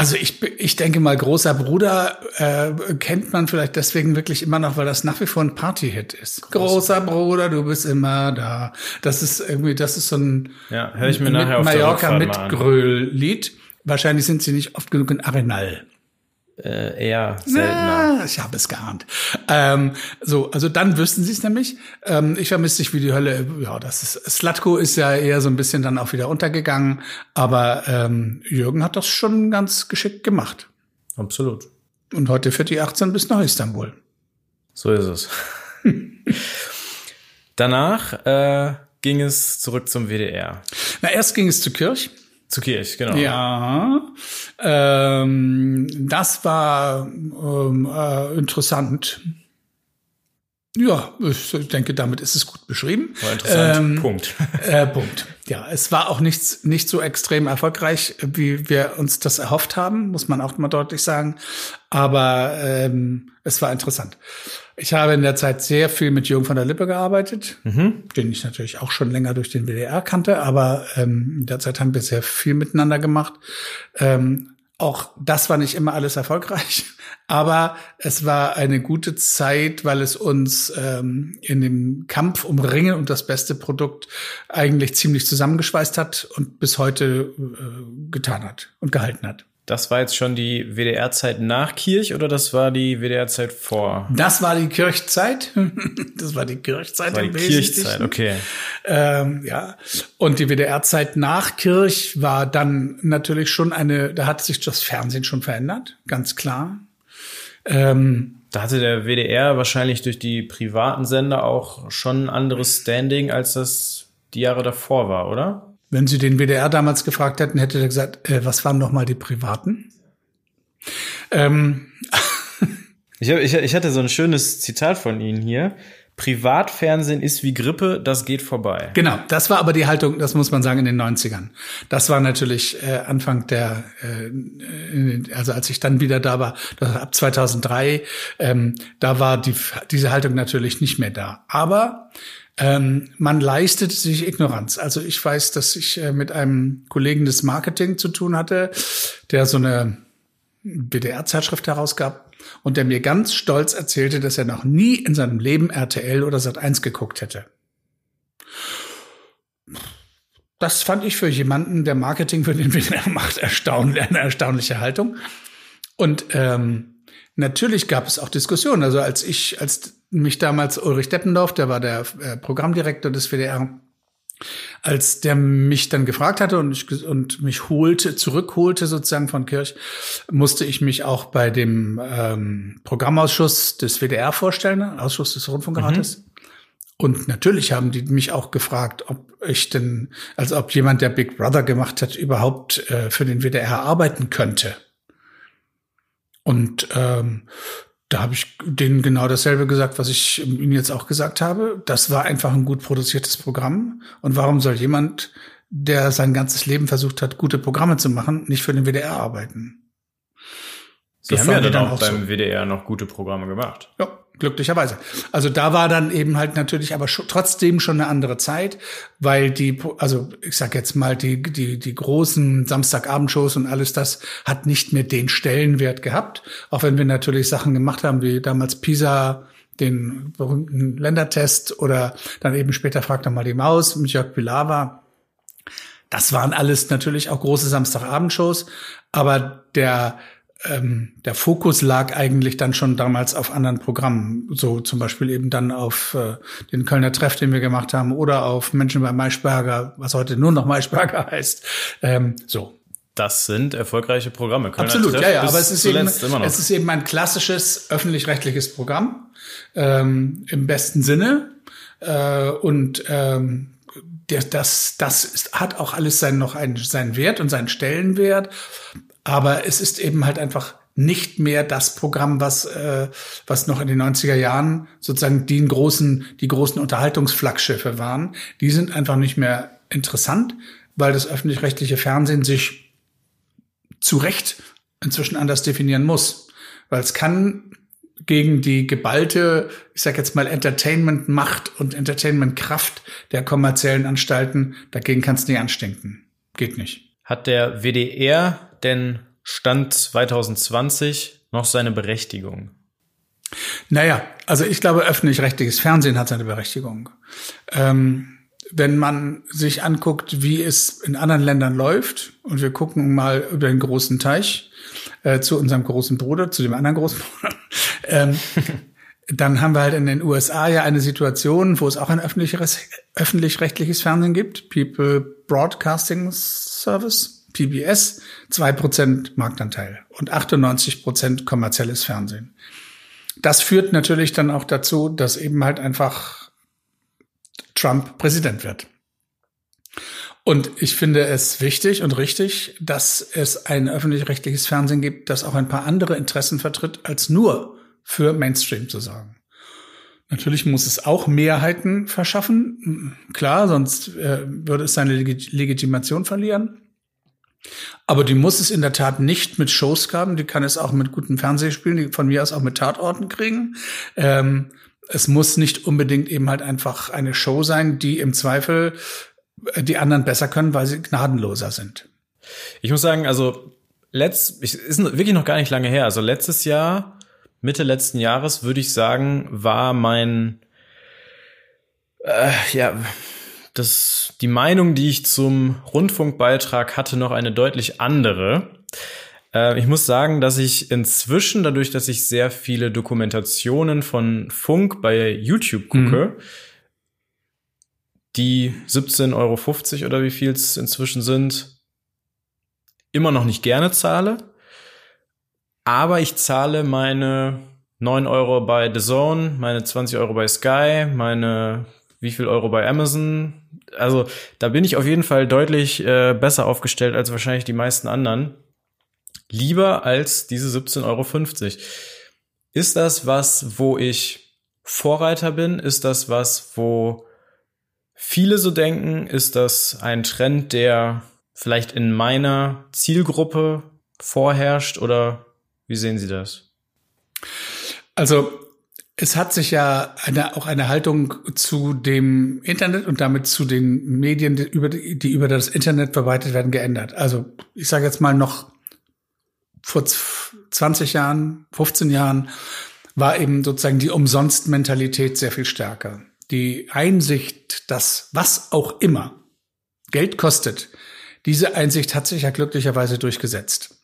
Also ich, ich denke mal, großer Bruder äh, kennt man vielleicht deswegen wirklich immer noch, weil das nach wie vor ein Party-Hit ist. Großer, großer Bruder, du bist immer da. Das ist irgendwie, das ist so ein ja, hör ich mir nachher auf Mallorca mitgröl-Lied. Wahrscheinlich sind sie nicht oft genug in Arenal. Äh, eher seltener. Na, ich habe es geahnt. Ähm, so, also dann wüssten sie es nämlich. Ähm, ich vermisse dich wie die Hölle. Ja, das ist Slatko ist ja eher so ein bisschen dann auch wieder untergegangen, aber ähm, Jürgen hat das schon ganz geschickt gemacht. Absolut. Und heute fährt die 18 bis nach Istanbul. So ist es. Danach äh, ging es zurück zum WDR. Na, erst ging es zu Kirch. Zu Kirch, genau. Ja, ähm, das war ähm, äh, interessant. Ja, ich denke, damit ist es gut beschrieben. War interessant. Ähm, Punkt. Äh, Punkt. Ja, es war auch nichts, nicht so extrem erfolgreich, wie wir uns das erhofft haben, muss man auch mal deutlich sagen. Aber ähm, es war interessant. Ich habe in der Zeit sehr viel mit Jürgen von der Lippe gearbeitet, mhm. den ich natürlich auch schon länger durch den WDR kannte, aber ähm, in der Zeit haben wir sehr viel miteinander gemacht. Ähm, auch das war nicht immer alles erfolgreich, aber es war eine gute Zeit, weil es uns ähm, in dem Kampf um Ringen und das beste Produkt eigentlich ziemlich zusammengeschweißt hat und bis heute äh, getan hat und gehalten hat. Das war jetzt schon die WDR-Zeit nach Kirch oder das war die WDR-Zeit vor? Das war die Kirchzeit. das war die Kirchzeit. Das war die Kirchzeit, okay. Ähm, ja. Und die WDR-Zeit nach Kirch war dann natürlich schon eine, da hat sich das Fernsehen schon verändert, ganz klar. Ähm, da hatte der WDR wahrscheinlich durch die privaten Sender auch schon ein anderes Standing, als das die Jahre davor war, oder? Wenn Sie den WDR damals gefragt hätten, hätte er gesagt, äh, was waren noch mal die Privaten? Ähm. ich, hab, ich, ich hatte so ein schönes Zitat von Ihnen hier. Privatfernsehen ist wie Grippe, das geht vorbei. Genau, das war aber die Haltung, das muss man sagen, in den 90ern. Das war natürlich äh, Anfang der, äh, also als ich dann wieder da war, ab 2003, ähm, da war die, diese Haltung natürlich nicht mehr da. Aber ähm, man leistet sich Ignoranz. Also ich weiß, dass ich äh, mit einem Kollegen des Marketing zu tun hatte, der so eine BDR-Zeitschrift herausgab und der mir ganz stolz erzählte, dass er noch nie in seinem Leben RTL oder Sat1 geguckt hätte. Das fand ich für jemanden, der Marketing für den WDR macht, erstaunlich, eine erstaunliche Haltung. Und ähm, natürlich gab es auch Diskussionen. Also als ich, als mich damals Ulrich Deppendorf, der war der äh, Programmdirektor des WDR, als der mich dann gefragt hatte und, ich, und mich holte, zurückholte sozusagen von Kirch, musste ich mich auch bei dem ähm, Programmausschuss des WDR vorstellen, Ausschuss des Rundfunkrates. Mhm. Und natürlich haben die mich auch gefragt, ob ich denn, also ob jemand, der Big Brother gemacht hat, überhaupt äh, für den WDR arbeiten könnte. Und ähm, da habe ich denen genau dasselbe gesagt, was ich Ihnen jetzt auch gesagt habe. Das war einfach ein gut produziertes Programm. Und warum soll jemand, der sein ganzes Leben versucht hat, gute Programme zu machen, nicht für den WDR arbeiten? Sie das haben ja dann, dann auch beim so. WDR noch gute Programme gemacht. Ja, glücklicherweise. Also da war dann eben halt natürlich aber schon, trotzdem schon eine andere Zeit, weil die, also ich sag jetzt mal, die, die, die großen Samstagabendshows und alles das hat nicht mehr den Stellenwert gehabt. Auch wenn wir natürlich Sachen gemacht haben, wie damals Pisa, den berühmten Ländertest oder dann eben später fragt er mal die Maus mit Jörg Pilawa. Das waren alles natürlich auch große Samstagabendshows, aber der ähm, der Fokus lag eigentlich dann schon damals auf anderen Programmen, so zum Beispiel eben dann auf äh, den Kölner Treff, den wir gemacht haben, oder auf Menschen bei Maischberger, was heute nur noch Maischberger heißt. Ähm, so. Das sind erfolgreiche Programme. Kölner Absolut, Treff ja, ja. Aber es ist, eben, es ist eben ein klassisches öffentlich-rechtliches Programm ähm, im besten Sinne äh, und ähm, das, das ist, hat auch alles sein, noch einen, seinen Wert und seinen Stellenwert. Aber es ist eben halt einfach nicht mehr das Programm, was, äh, was noch in den 90er Jahren sozusagen die großen, die großen Unterhaltungsflaggschiffe waren. Die sind einfach nicht mehr interessant, weil das öffentlich-rechtliche Fernsehen sich zu Recht inzwischen anders definieren muss. Weil es kann gegen die geballte, ich sag jetzt mal, Entertainment-Macht und Entertainment-Kraft der kommerziellen Anstalten, dagegen kannst du nicht anstinken. Geht nicht. Hat der WDR denn Stand 2020 noch seine Berechtigung? Naja, also ich glaube, öffentlich-rechtliches Fernsehen hat seine Berechtigung. Ähm, wenn man sich anguckt, wie es in anderen Ländern läuft, und wir gucken mal über den großen Teich, äh, zu unserem großen Bruder, zu dem anderen großen Bruder. ähm, dann haben wir halt in den USA ja eine Situation, wo es auch ein öffentlich-rechtliches Fernsehen gibt, People Broadcasting Service, PBS, zwei Prozent Marktanteil und 98 Prozent kommerzielles Fernsehen. Das führt natürlich dann auch dazu, dass eben halt einfach Trump Präsident wird. Und ich finde es wichtig und richtig, dass es ein öffentlich-rechtliches Fernsehen gibt, das auch ein paar andere Interessen vertritt, als nur für Mainstream zu sagen. Natürlich muss es auch Mehrheiten verschaffen, klar, sonst äh, würde es seine Leg Legitimation verlieren. Aber die muss es in der Tat nicht mit Shows haben, die kann es auch mit guten Fernsehspielen, die von mir aus auch mit Tatorten kriegen. Ähm, es muss nicht unbedingt eben halt einfach eine Show sein, die im Zweifel äh, die anderen besser können, weil sie gnadenloser sind. Ich muss sagen, also letzt, ist wirklich noch gar nicht lange her. Also letztes Jahr, Mitte letzten Jahres, würde ich sagen, war mein äh, ja das die Meinung, die ich zum Rundfunkbeitrag hatte, noch eine deutlich andere. Äh, ich muss sagen, dass ich inzwischen, dadurch, dass ich sehr viele Dokumentationen von Funk bei YouTube gucke, mhm. die 17,50 Euro oder wie viel es inzwischen sind, immer noch nicht gerne zahle. Aber ich zahle meine 9 Euro bei The Zone, meine 20 Euro bei Sky, meine wie viel Euro bei Amazon. Also da bin ich auf jeden Fall deutlich äh, besser aufgestellt als wahrscheinlich die meisten anderen lieber als diese 17,50 Euro. Ist das was, wo ich Vorreiter bin? Ist das was, wo viele so denken? Ist das ein Trend, der vielleicht in meiner Zielgruppe vorherrscht oder wie sehen Sie das? Also es hat sich ja eine, auch eine Haltung zu dem Internet und damit zu den Medien, die über, die über das Internet verbreitet werden, geändert. Also ich sage jetzt mal noch vor 20 Jahren, 15 Jahren war eben sozusagen die Umsonst-Mentalität sehr viel stärker. Die Einsicht, dass was auch immer Geld kostet, diese Einsicht hat sich ja glücklicherweise durchgesetzt.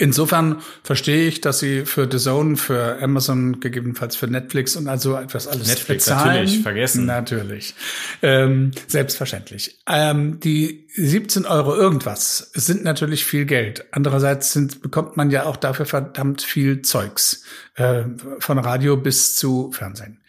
Insofern verstehe ich, dass sie für The Zone, für Amazon, gegebenenfalls für Netflix und also etwas alles Netflix bezahlen. natürlich, vergessen. Natürlich. Ähm, selbstverständlich. Ähm, die 17 Euro irgendwas sind natürlich viel Geld. Andererseits sind, bekommt man ja auch dafür verdammt viel Zeugs. Äh, von Radio bis zu Fernsehen.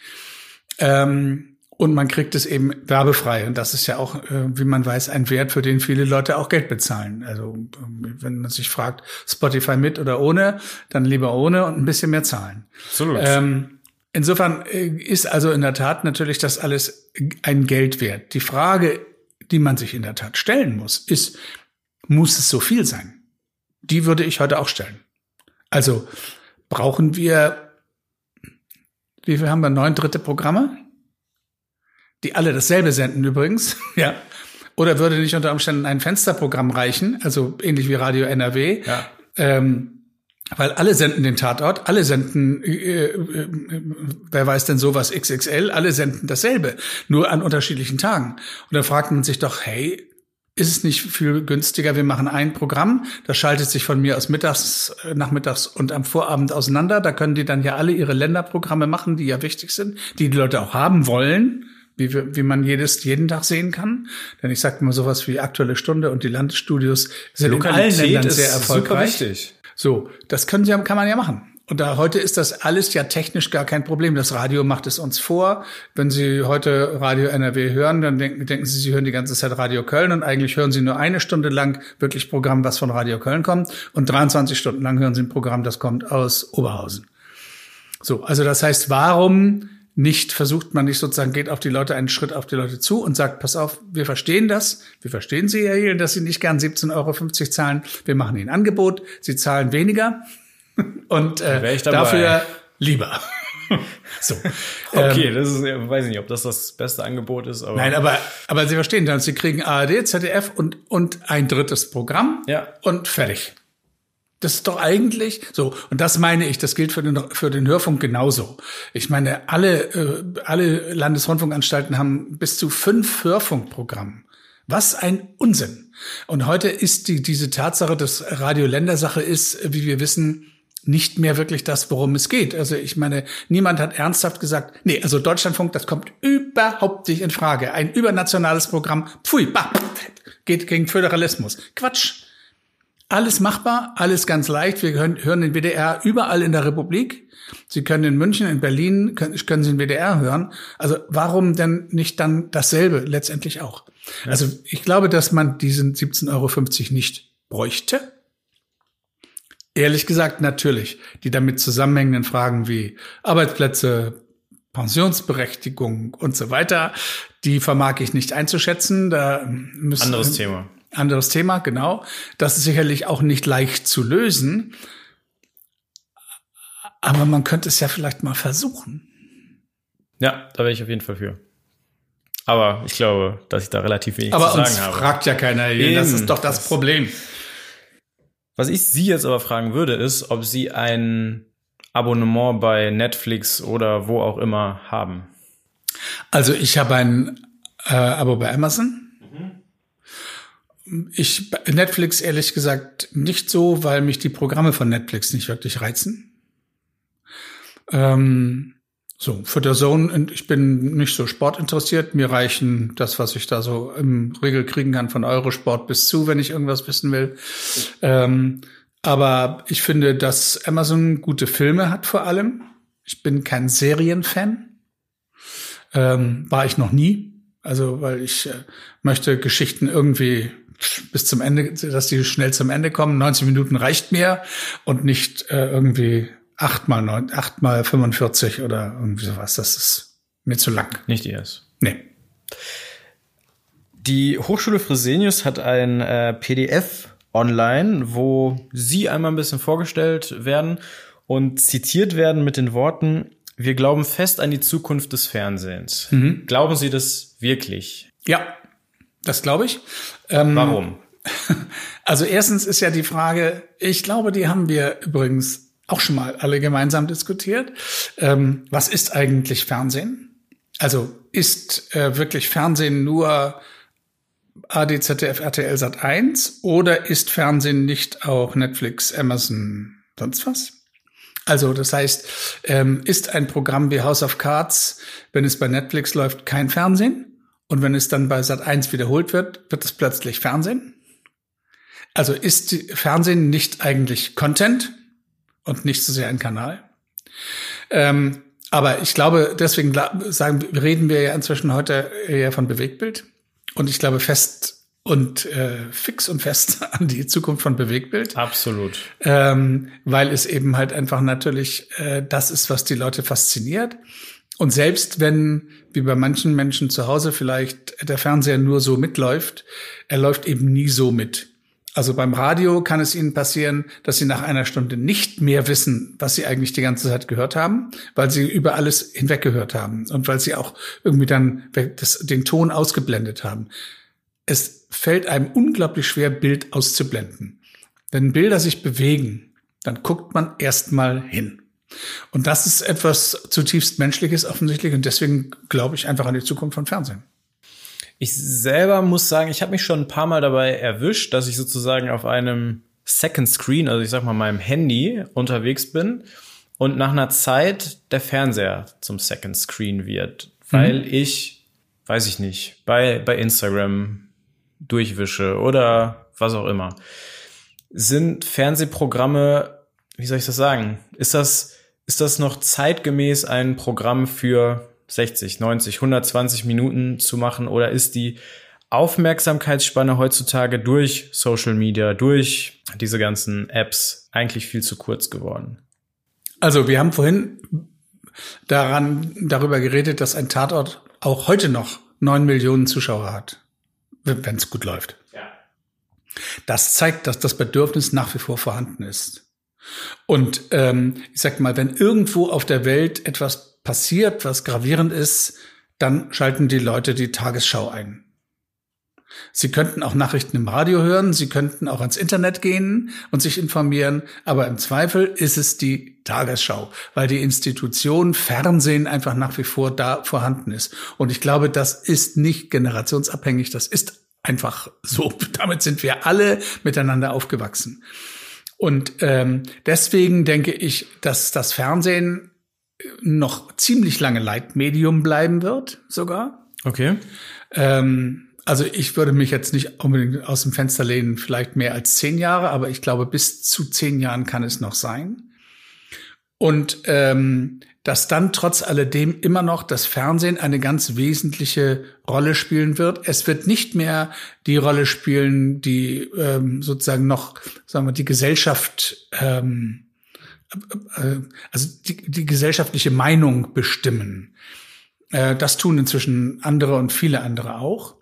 Ähm, und man kriegt es eben werbefrei. Und das ist ja auch, äh, wie man weiß, ein Wert, für den viele Leute auch Geld bezahlen. Also ähm, wenn man sich fragt, Spotify mit oder ohne, dann lieber ohne und ein bisschen mehr zahlen. Absolut. Ähm, insofern äh, ist also in der Tat natürlich das alles ein Geld wert. Die Frage, die man sich in der Tat stellen muss, ist, muss es so viel sein? Die würde ich heute auch stellen. Also brauchen wir, wie viel haben wir? Neun dritte Programme? Die alle dasselbe senden übrigens, ja. Oder würde nicht unter Umständen ein Fensterprogramm reichen, also ähnlich wie Radio NRW, ja. ähm, weil alle senden den Tatort, alle senden, äh, äh, wer weiß denn sowas XXL, alle senden dasselbe, nur an unterschiedlichen Tagen. Und da fragt man sich doch, hey, ist es nicht viel günstiger, wir machen ein Programm, das schaltet sich von mir aus mittags, äh, nachmittags und am Vorabend auseinander, da können die dann ja alle ihre Länderprogramme machen, die ja wichtig sind, die die Leute auch haben wollen wie, wie man jedes jeden Tag sehen kann. Denn ich sage mal sowas wie Aktuelle Stunde und die Landesstudios sind in allen Ländern sehr erfolgreich. Super wichtig. So, das können Sie, kann man ja machen. Und da heute ist das alles ja technisch gar kein Problem. Das Radio macht es uns vor. Wenn Sie heute Radio NRW hören, dann denken, denken Sie, Sie hören die ganze Zeit Radio Köln und eigentlich hören Sie nur eine Stunde lang wirklich Programm, was von Radio Köln kommt und 23 Stunden lang hören Sie ein Programm, das kommt aus Oberhausen. So, also das heißt, warum nicht versucht man nicht sozusagen, geht auf die Leute einen Schritt auf die Leute zu und sagt, pass auf, wir verstehen das, wir verstehen Sie, Herr Hiel, dass Sie nicht gern 17,50 Euro zahlen, wir machen Ihnen ein Angebot, Sie zahlen weniger und äh, dafür lieber. so. Okay, ähm, das ist, weiß ich nicht, ob das das beste Angebot ist. Aber Nein, aber, aber Sie verstehen dann, Sie kriegen ARD, ZDF und, und ein drittes Programm ja. und fertig. Das ist doch eigentlich so. Und das meine ich, das gilt für den, für den Hörfunk genauso. Ich meine, alle, äh, alle Landesrundfunkanstalten haben bis zu fünf Hörfunkprogramme. Was ein Unsinn. Und heute ist die, diese Tatsache, dass Radio Ländersache ist, wie wir wissen, nicht mehr wirklich das, worum es geht. Also ich meine, niemand hat ernsthaft gesagt, nee, also Deutschlandfunk, das kommt überhaupt nicht in Frage. Ein übernationales Programm, pfui, bah, geht gegen Föderalismus. Quatsch. Alles machbar, alles ganz leicht. Wir hören, hören den WDR überall in der Republik. Sie können in München, in Berlin, können, können Sie den WDR hören. Also warum denn nicht dann dasselbe letztendlich auch? Ja. Also ich glaube, dass man diesen 17,50 Euro nicht bräuchte. Ehrlich gesagt, natürlich. Die damit zusammenhängenden Fragen wie Arbeitsplätze, Pensionsberechtigung und so weiter, die vermag ich nicht einzuschätzen. Da müssen, anderes Thema. Anderes Thema, genau. Das ist sicherlich auch nicht leicht zu lösen. Aber man könnte es ja vielleicht mal versuchen. Ja, da wäre ich auf jeden Fall für. Aber ich glaube, dass ich da relativ wenig aber zu sagen habe. Aber fragt ja keiner. Eben. Das ist doch das Problem. Was ich Sie jetzt aber fragen würde, ist, ob Sie ein Abonnement bei Netflix oder wo auch immer haben. Also ich habe ein äh, Abo bei Amazon. Ich Netflix ehrlich gesagt nicht so, weil mich die Programme von Netflix nicht wirklich reizen. Ähm, so, für der Zone, ich bin nicht so sportinteressiert. Mir reichen das, was ich da so im Regel kriegen kann, von Eurosport bis zu, wenn ich irgendwas wissen will. Ähm, aber ich finde, dass Amazon gute Filme hat vor allem. Ich bin kein Serienfan. Ähm, war ich noch nie. Also, weil ich äh, möchte Geschichten irgendwie bis zum Ende, dass die schnell zum Ende kommen. 90 Minuten reicht mir und nicht äh, irgendwie 8 mal 9, 8 mal 45 oder irgendwie sowas. Das ist mir zu lang. Nicht ihrs. Nee. Die Hochschule Fresenius hat ein äh, PDF online, wo Sie einmal ein bisschen vorgestellt werden und zitiert werden mit den Worten, wir glauben fest an die Zukunft des Fernsehens. Mhm. Glauben Sie das wirklich? Ja, das glaube ich. Ähm, Warum? Also erstens ist ja die Frage, ich glaube, die haben wir übrigens auch schon mal alle gemeinsam diskutiert. Ähm, was ist eigentlich Fernsehen? Also ist äh, wirklich Fernsehen nur AD, ZDF, RTL Sat 1 oder ist Fernsehen nicht auch Netflix, Amazon, sonst was? Also das heißt, ähm, ist ein Programm wie House of Cards, wenn es bei Netflix läuft, kein Fernsehen und wenn es dann bei Sat 1 wiederholt wird, wird es plötzlich Fernsehen? Also ist Fernsehen nicht eigentlich Content? und nicht so sehr ein Kanal. Ähm, aber ich glaube, deswegen sagen, reden wir ja inzwischen heute eher von Bewegtbild. Und ich glaube fest und äh, fix und fest an die Zukunft von Bewegtbild. Absolut. Ähm, weil es eben halt einfach natürlich äh, das ist, was die Leute fasziniert. Und selbst wenn, wie bei manchen Menschen zu Hause vielleicht der Fernseher nur so mitläuft, er läuft eben nie so mit. Also beim Radio kann es Ihnen passieren, dass Sie nach einer Stunde nicht mehr wissen, was Sie eigentlich die ganze Zeit gehört haben, weil Sie über alles hinweg gehört haben und weil Sie auch irgendwie dann das, den Ton ausgeblendet haben. Es fällt einem unglaublich schwer, Bild auszublenden. Wenn Bilder sich bewegen, dann guckt man erstmal hin. Und das ist etwas zutiefst Menschliches offensichtlich und deswegen glaube ich einfach an die Zukunft von Fernsehen. Ich selber muss sagen, ich habe mich schon ein paar Mal dabei erwischt, dass ich sozusagen auf einem Second Screen, also ich sag mal meinem Handy unterwegs bin und nach einer Zeit der Fernseher zum Second Screen wird, weil mhm. ich, weiß ich nicht, bei, bei Instagram durchwische oder was auch immer. Sind Fernsehprogramme, wie soll ich das sagen? Ist das, ist das noch zeitgemäß ein Programm für 60, 90, 120 Minuten zu machen oder ist die Aufmerksamkeitsspanne heutzutage durch Social Media, durch diese ganzen Apps eigentlich viel zu kurz geworden? Also wir haben vorhin daran darüber geredet, dass ein Tatort auch heute noch neun Millionen Zuschauer hat, wenn es gut läuft. Ja. Das zeigt, dass das Bedürfnis nach wie vor vorhanden ist. Und ähm, ich sag mal, wenn irgendwo auf der Welt etwas passiert, was gravierend ist, dann schalten die Leute die Tagesschau ein. Sie könnten auch Nachrichten im Radio hören, Sie könnten auch ans Internet gehen und sich informieren, aber im Zweifel ist es die Tagesschau, weil die Institution Fernsehen einfach nach wie vor da vorhanden ist. Und ich glaube, das ist nicht generationsabhängig, das ist einfach so. Damit sind wir alle miteinander aufgewachsen. Und ähm, deswegen denke ich, dass das Fernsehen noch ziemlich lange Leitmedium bleiben wird, sogar. Okay. Ähm, also ich würde mich jetzt nicht unbedingt aus dem Fenster lehnen, vielleicht mehr als zehn Jahre, aber ich glaube, bis zu zehn Jahren kann es noch sein. Und ähm, dass dann trotz alledem immer noch das Fernsehen eine ganz wesentliche Rolle spielen wird. Es wird nicht mehr die Rolle spielen, die ähm, sozusagen noch, sagen wir, die Gesellschaft, ähm, äh, also die, die gesellschaftliche Meinung bestimmen. Äh, das tun inzwischen andere und viele andere auch.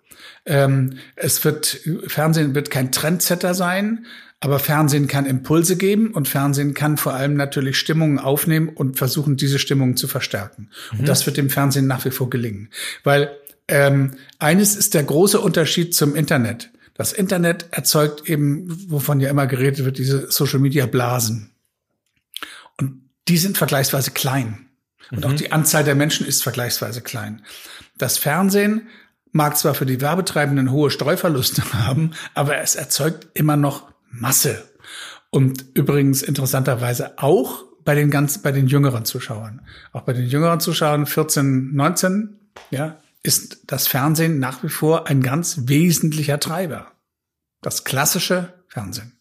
Ähm, es wird, Fernsehen wird kein Trendsetter sein, aber Fernsehen kann Impulse geben und Fernsehen kann vor allem natürlich Stimmungen aufnehmen und versuchen, diese Stimmungen zu verstärken. Mhm. Und das wird dem Fernsehen nach wie vor gelingen. Weil ähm, eines ist der große Unterschied zum Internet. Das Internet erzeugt eben, wovon ja immer geredet wird, diese Social-Media-Blasen. Und die sind vergleichsweise klein. Und mhm. auch die Anzahl der Menschen ist vergleichsweise klein. Das Fernsehen mag zwar für die Werbetreibenden hohe Streuverluste haben, aber es erzeugt immer noch Masse. Und übrigens interessanterweise auch bei den ganz, bei den jüngeren Zuschauern. Auch bei den jüngeren Zuschauern 14, 19, ja, ist das Fernsehen nach wie vor ein ganz wesentlicher Treiber. Das klassische Fernsehen.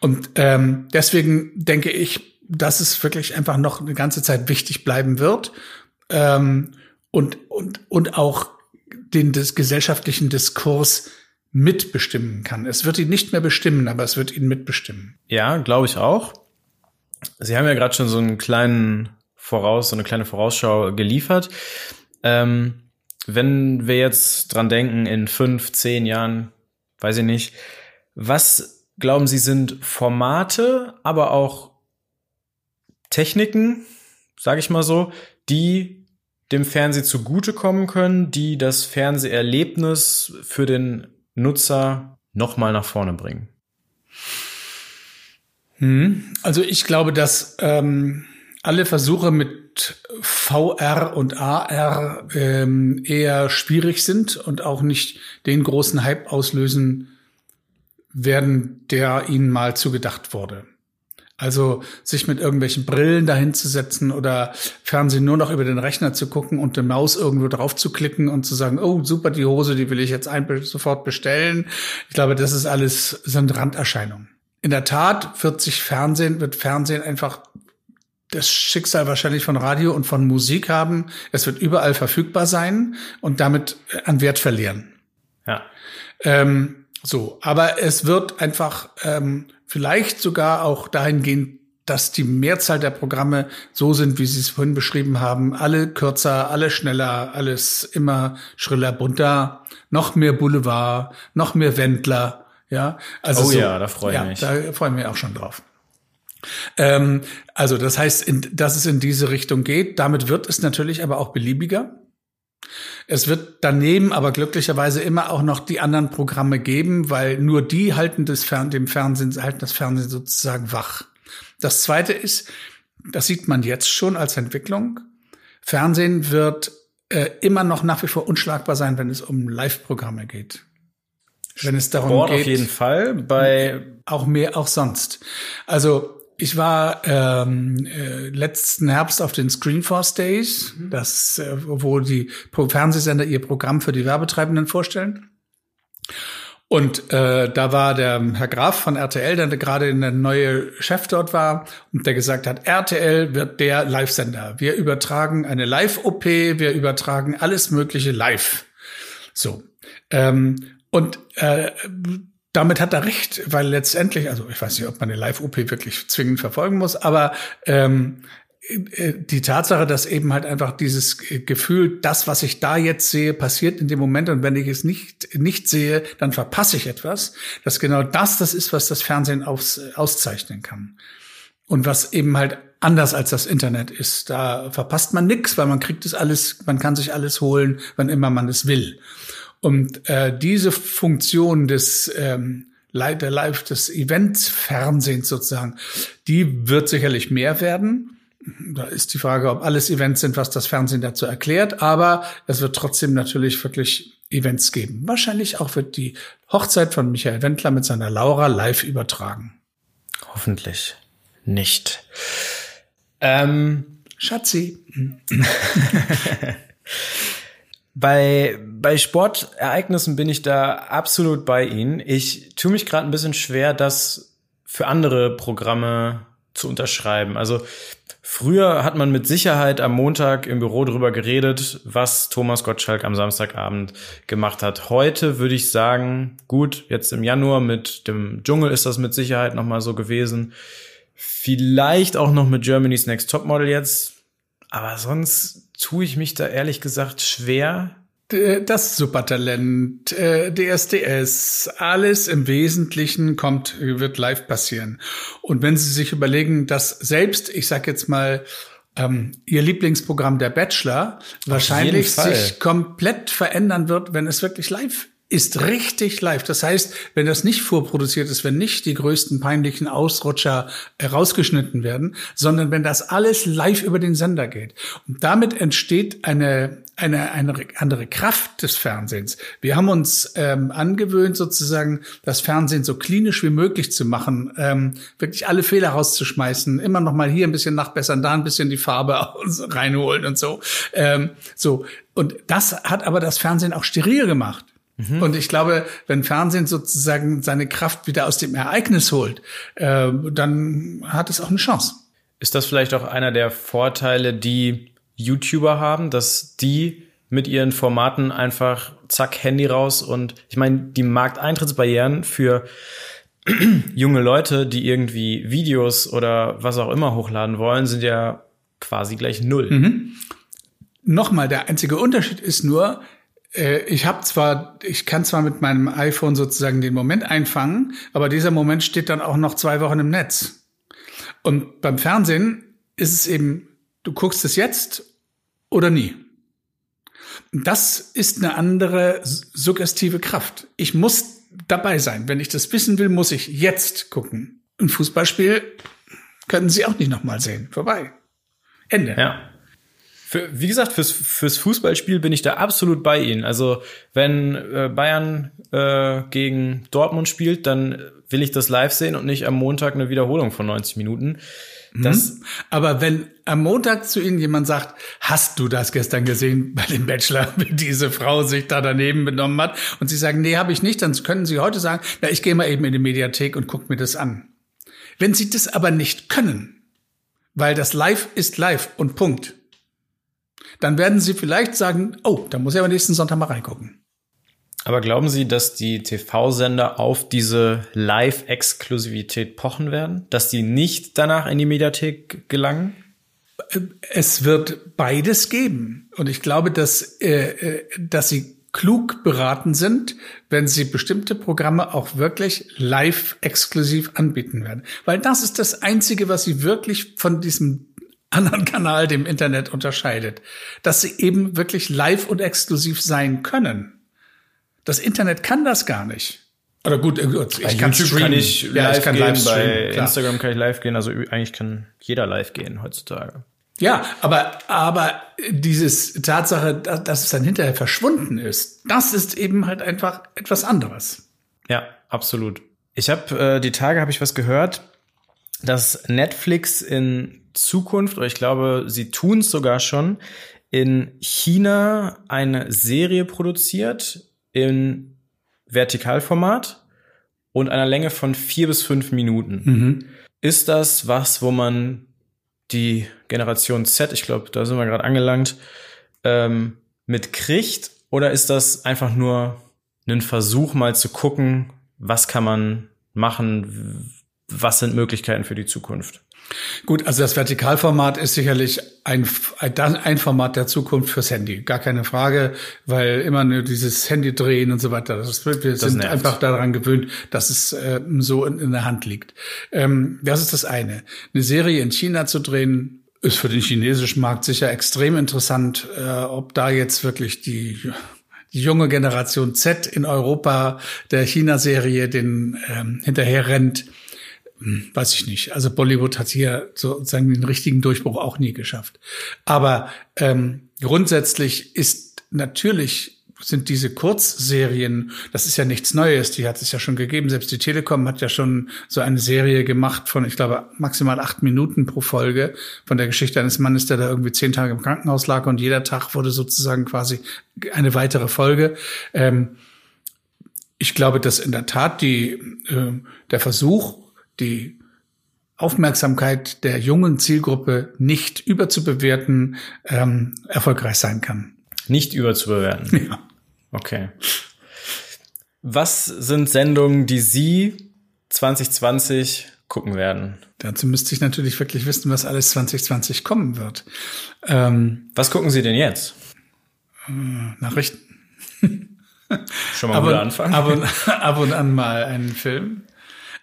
Und ähm, deswegen denke ich, dass es wirklich einfach noch eine ganze Zeit wichtig bleiben wird ähm, und, und, und auch den des gesellschaftlichen Diskurs mitbestimmen kann. Es wird ihn nicht mehr bestimmen, aber es wird ihn mitbestimmen. Ja, glaube ich auch. Sie haben ja gerade schon so einen kleinen Voraus, so eine kleine Vorausschau geliefert. Ähm, wenn wir jetzt dran denken, in fünf, zehn Jahren, weiß ich nicht, was glauben Sie sind Formate, aber auch Techniken, sage ich mal so, die dem Fernsehen zugutekommen können, die das Fernseherlebnis für den Nutzer nochmal nach vorne bringen? Hm. Also ich glaube, dass ähm, alle Versuche mit VR und AR ähm, eher schwierig sind und auch nicht den großen Hype auslösen werden, der ihnen mal zugedacht wurde. Also sich mit irgendwelchen Brillen dahin zu setzen oder Fernsehen nur noch über den Rechner zu gucken und eine Maus irgendwo drauf zu klicken und zu sagen, oh super, die Hose, die will ich jetzt ein sofort bestellen. Ich glaube, das ist alles sind Randerscheinungen. In der Tat wird sich Fernsehen, wird Fernsehen einfach das Schicksal wahrscheinlich von Radio und von Musik haben. Es wird überall verfügbar sein und damit an Wert verlieren. Ja. Ähm, so, aber es wird einfach ähm, vielleicht sogar auch dahingehend, dass die Mehrzahl der Programme so sind, wie Sie es vorhin beschrieben haben. Alle kürzer, alle schneller, alles immer schriller, bunter, noch mehr Boulevard, noch mehr Wendler. Ja, also oh so, ja, da freue ich ja, mich. Da freue ich mich auch schon drauf. Ähm, also das heißt, in, dass es in diese Richtung geht. Damit wird es natürlich aber auch beliebiger. Es wird daneben aber glücklicherweise immer auch noch die anderen Programme geben, weil nur die halten das Fern dem Fernsehen, halten das Fernsehen sozusagen wach. Das zweite ist, das sieht man jetzt schon als Entwicklung. Fernsehen wird äh, immer noch nach wie vor unschlagbar sein, wenn es um Live-Programme geht. Wenn es darum Sport geht. auf jeden Fall. Bei auch mehr, auch sonst. Also ich war ähm, äh, letzten Herbst auf den Screenforce Days, mhm. das, äh, wo die Fernsehsender ihr Programm für die Werbetreibenden vorstellen. Und äh, da war der Herr Graf von RTL, der gerade in der neue Chef dort war und der gesagt hat, RTL wird der Live-Sender. Wir übertragen eine Live-OP, wir übertragen alles Mögliche live. So. Ähm, und äh, damit hat er recht, weil letztendlich, also ich weiß nicht, ob man eine Live-OP wirklich zwingend verfolgen muss, aber ähm, äh, die Tatsache, dass eben halt einfach dieses Gefühl, das, was ich da jetzt sehe, passiert in dem Moment und wenn ich es nicht, nicht sehe, dann verpasse ich etwas, dass genau das das ist, was das Fernsehen aus, auszeichnen kann. Und was eben halt anders als das Internet ist. Da verpasst man nichts, weil man kriegt es alles, man kann sich alles holen, wann immer man es will. Und äh, diese Funktion des ähm, der Live des Event-Fernsehens sozusagen, die wird sicherlich mehr werden. Da ist die Frage, ob alles Events sind, was das Fernsehen dazu erklärt, aber es wird trotzdem natürlich wirklich Events geben. Wahrscheinlich auch wird die Hochzeit von Michael Wendler mit seiner Laura live übertragen. Hoffentlich nicht. Ähm, Schatzi. bei, bei Sportereignissen bin ich da absolut bei Ihnen. Ich tue mich gerade ein bisschen schwer, das für andere Programme zu unterschreiben. Also früher hat man mit Sicherheit am Montag im Büro drüber geredet, was Thomas Gottschalk am Samstagabend gemacht hat. Heute würde ich sagen, gut, jetzt im Januar mit dem Dschungel ist das mit Sicherheit nochmal so gewesen. Vielleicht auch noch mit Germany's Next Topmodel jetzt. Aber sonst tue ich mich da ehrlich gesagt schwer, das Supertalent, äh, DSDS, alles im Wesentlichen kommt, wird live passieren. Und wenn Sie sich überlegen, dass selbst, ich sag jetzt mal, ähm, Ihr Lieblingsprogramm der Bachelor wahrscheinlich sich komplett verändern wird, wenn es wirklich live ist richtig live. Das heißt, wenn das nicht vorproduziert ist, wenn nicht die größten peinlichen Ausrutscher rausgeschnitten werden, sondern wenn das alles live über den Sender geht. Und damit entsteht eine, eine, eine andere Kraft des Fernsehens. Wir haben uns ähm, angewöhnt, sozusagen das Fernsehen so klinisch wie möglich zu machen, ähm, wirklich alle Fehler rauszuschmeißen, immer noch mal hier ein bisschen nachbessern, da ein bisschen die Farbe reinholen und so. Ähm, so. Und das hat aber das Fernsehen auch steril gemacht. Mhm. Und ich glaube, wenn Fernsehen sozusagen seine Kraft wieder aus dem Ereignis holt, äh, dann hat es auch eine Chance. Ist das vielleicht auch einer der Vorteile, die YouTuber haben, dass die mit ihren Formaten einfach zack Handy raus und ich meine, die Markteintrittsbarrieren für junge Leute, die irgendwie Videos oder was auch immer hochladen wollen, sind ja quasi gleich null. Mhm. Nochmal, der einzige Unterschied ist nur, ich habe zwar, ich kann zwar mit meinem iPhone sozusagen den Moment einfangen, aber dieser Moment steht dann auch noch zwei Wochen im Netz. Und beim Fernsehen ist es eben, du guckst es jetzt oder nie. Das ist eine andere suggestive Kraft. Ich muss dabei sein. Wenn ich das wissen will, muss ich jetzt gucken. Ein Fußballspiel können Sie auch nicht nochmal sehen. Vorbei. Ende. Ja. Für, wie gesagt, fürs, fürs Fußballspiel bin ich da absolut bei Ihnen. Also wenn äh, Bayern äh, gegen Dortmund spielt, dann will ich das live sehen und nicht am Montag eine Wiederholung von 90 Minuten. Mhm. Das, Aber wenn am Montag zu Ihnen jemand sagt, hast du das gestern gesehen bei dem Bachelor, wie diese Frau sich da daneben benommen hat, und Sie sagen, nee, habe ich nicht, dann können Sie heute sagen, na, ich gehe mal eben in die Mediathek und gucke mir das an. Wenn Sie das aber nicht können, weil das Live ist live und Punkt, dann werden sie vielleicht sagen, oh, da muss ich aber nächsten Sonntag mal reingucken. Aber glauben Sie, dass die TV-Sender auf diese Live-Exklusivität pochen werden? Dass die nicht danach in die Mediathek gelangen? Es wird beides geben. Und ich glaube, dass, äh, äh dass sie klug beraten sind, wenn sie bestimmte Programme auch wirklich live exklusiv anbieten werden. Weil das ist das Einzige, was sie wirklich von diesem anderen Kanal dem Internet unterscheidet, dass sie eben wirklich live und exklusiv sein können. Das Internet kann das gar nicht. Oder gut, äh, ich bei kann YouTube streamen. kann ich live ja, ich kann gehen, live bei klar. Instagram kann ich live gehen, also eigentlich kann jeder live gehen heutzutage. Ja, aber, aber dieses Tatsache, dass es dann hinterher verschwunden ist, das ist eben halt einfach etwas anderes. Ja, absolut. Ich habe äh, die Tage habe ich was gehört, dass Netflix in Zukunft, oder ich glaube, sie tun es sogar schon, in China eine Serie produziert in Vertikalformat und einer Länge von vier bis fünf Minuten. Mhm. Ist das was, wo man die Generation Z, ich glaube, da sind wir gerade angelangt, ähm, mit kriegt? Oder ist das einfach nur ein Versuch, mal zu gucken, was kann man machen, was sind Möglichkeiten für die Zukunft? Gut, also das Vertikalformat ist sicherlich ein, ein Format der Zukunft fürs Handy. Gar keine Frage, weil immer nur dieses Handy drehen und so weiter. Das, wir das sind nervt. einfach daran gewöhnt, dass es äh, so in, in, der Hand liegt. Ähm, das ist das eine. Eine Serie in China zu drehen, ist für den chinesischen Markt sicher extrem interessant. Äh, ob da jetzt wirklich die die junge Generation Z in Europa der China-Serie den ähm, hinterher rennt, weiß ich nicht. Also Bollywood hat hier sozusagen den richtigen Durchbruch auch nie geschafft. Aber ähm, grundsätzlich ist natürlich sind diese Kurzserien, das ist ja nichts Neues, die hat es ja schon gegeben. Selbst die Telekom hat ja schon so eine Serie gemacht von, ich glaube, maximal acht Minuten pro Folge von der Geschichte eines Mannes, der da irgendwie zehn Tage im Krankenhaus lag und jeder Tag wurde sozusagen quasi eine weitere Folge. Ähm, ich glaube, dass in der Tat die, äh, der Versuch, die Aufmerksamkeit der jungen Zielgruppe nicht überzubewerten, ähm, erfolgreich sein kann. Nicht überzubewerten. Ja. Okay. Was sind Sendungen, die Sie 2020 gucken werden? Dazu müsste ich natürlich wirklich wissen, was alles 2020 kommen wird. Ähm, was gucken Sie denn jetzt? Äh, Nachrichten. Schon mal ein guter Anfang. Ab und, ab und an mal einen Film.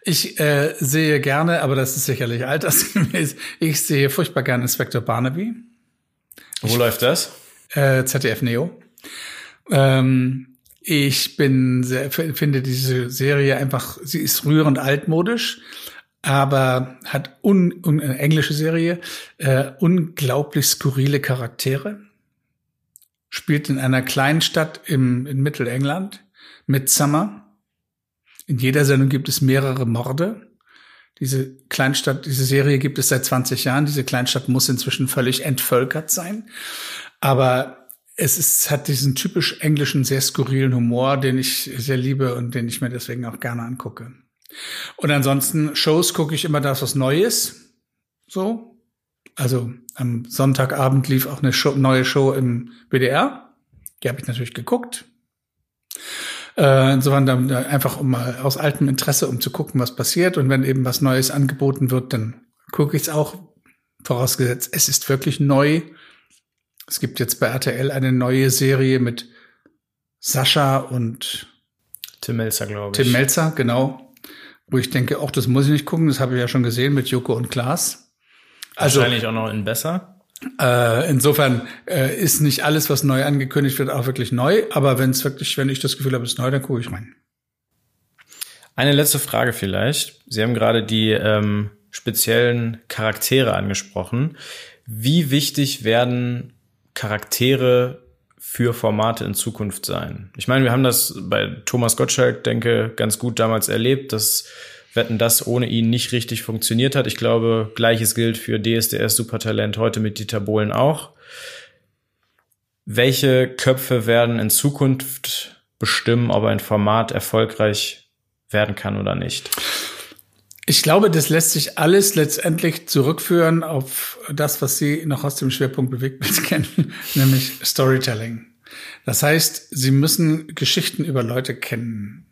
Ich äh, sehe gerne, aber das ist sicherlich altersgemäß, ich sehe furchtbar gerne Inspector Barnaby. Wo ich, läuft das? Äh, ZDF Neo. Ähm, ich bin sehr, finde diese Serie einfach, sie ist rührend altmodisch, aber hat un, un eine englische Serie, äh, unglaublich skurrile Charaktere. Spielt in einer kleinen Stadt im, in Mittelengland, Midsummer. In jeder Sendung gibt es mehrere Morde. Diese Kleinstadt, diese Serie gibt es seit 20 Jahren. Diese Kleinstadt muss inzwischen völlig entvölkert sein. Aber es ist, hat diesen typisch englischen, sehr skurrilen Humor, den ich sehr liebe und den ich mir deswegen auch gerne angucke. Und ansonsten Shows gucke ich immer das, was Neues. So. Also am Sonntagabend lief auch eine Show, neue Show im WDR. Die habe ich natürlich geguckt. Äh, insofern dann einfach um mal aus altem Interesse, um zu gucken, was passiert. Und wenn eben was Neues angeboten wird, dann gucke ich es auch. Vorausgesetzt, es ist wirklich neu. Es gibt jetzt bei RTL eine neue Serie mit Sascha und Tim Melzer, glaube ich. Tim Melzer, genau. Wo ich denke, auch das muss ich nicht gucken, das habe ich ja schon gesehen mit Joko und Klaas. Also, Wahrscheinlich auch noch in besser. Äh, insofern äh, ist nicht alles, was neu angekündigt wird, auch wirklich neu. Aber wenn es wirklich, wenn ich das Gefühl habe, es ist neu, dann gucke ich rein. Eine letzte Frage vielleicht. Sie haben gerade die ähm, speziellen Charaktere angesprochen. Wie wichtig werden Charaktere für Formate in Zukunft sein? Ich meine, wir haben das bei Thomas Gottschalk, denke, ganz gut damals erlebt, dass Wetten das ohne ihn nicht richtig funktioniert hat. Ich glaube, gleiches gilt für DSDS Supertalent heute mit Dieter Bohlen auch. Welche Köpfe werden in Zukunft bestimmen, ob ein Format erfolgreich werden kann oder nicht? Ich glaube, das lässt sich alles letztendlich zurückführen auf das, was Sie noch aus dem Schwerpunkt Bewegtbild kennen, nämlich Storytelling. Das heißt, Sie müssen Geschichten über Leute kennen.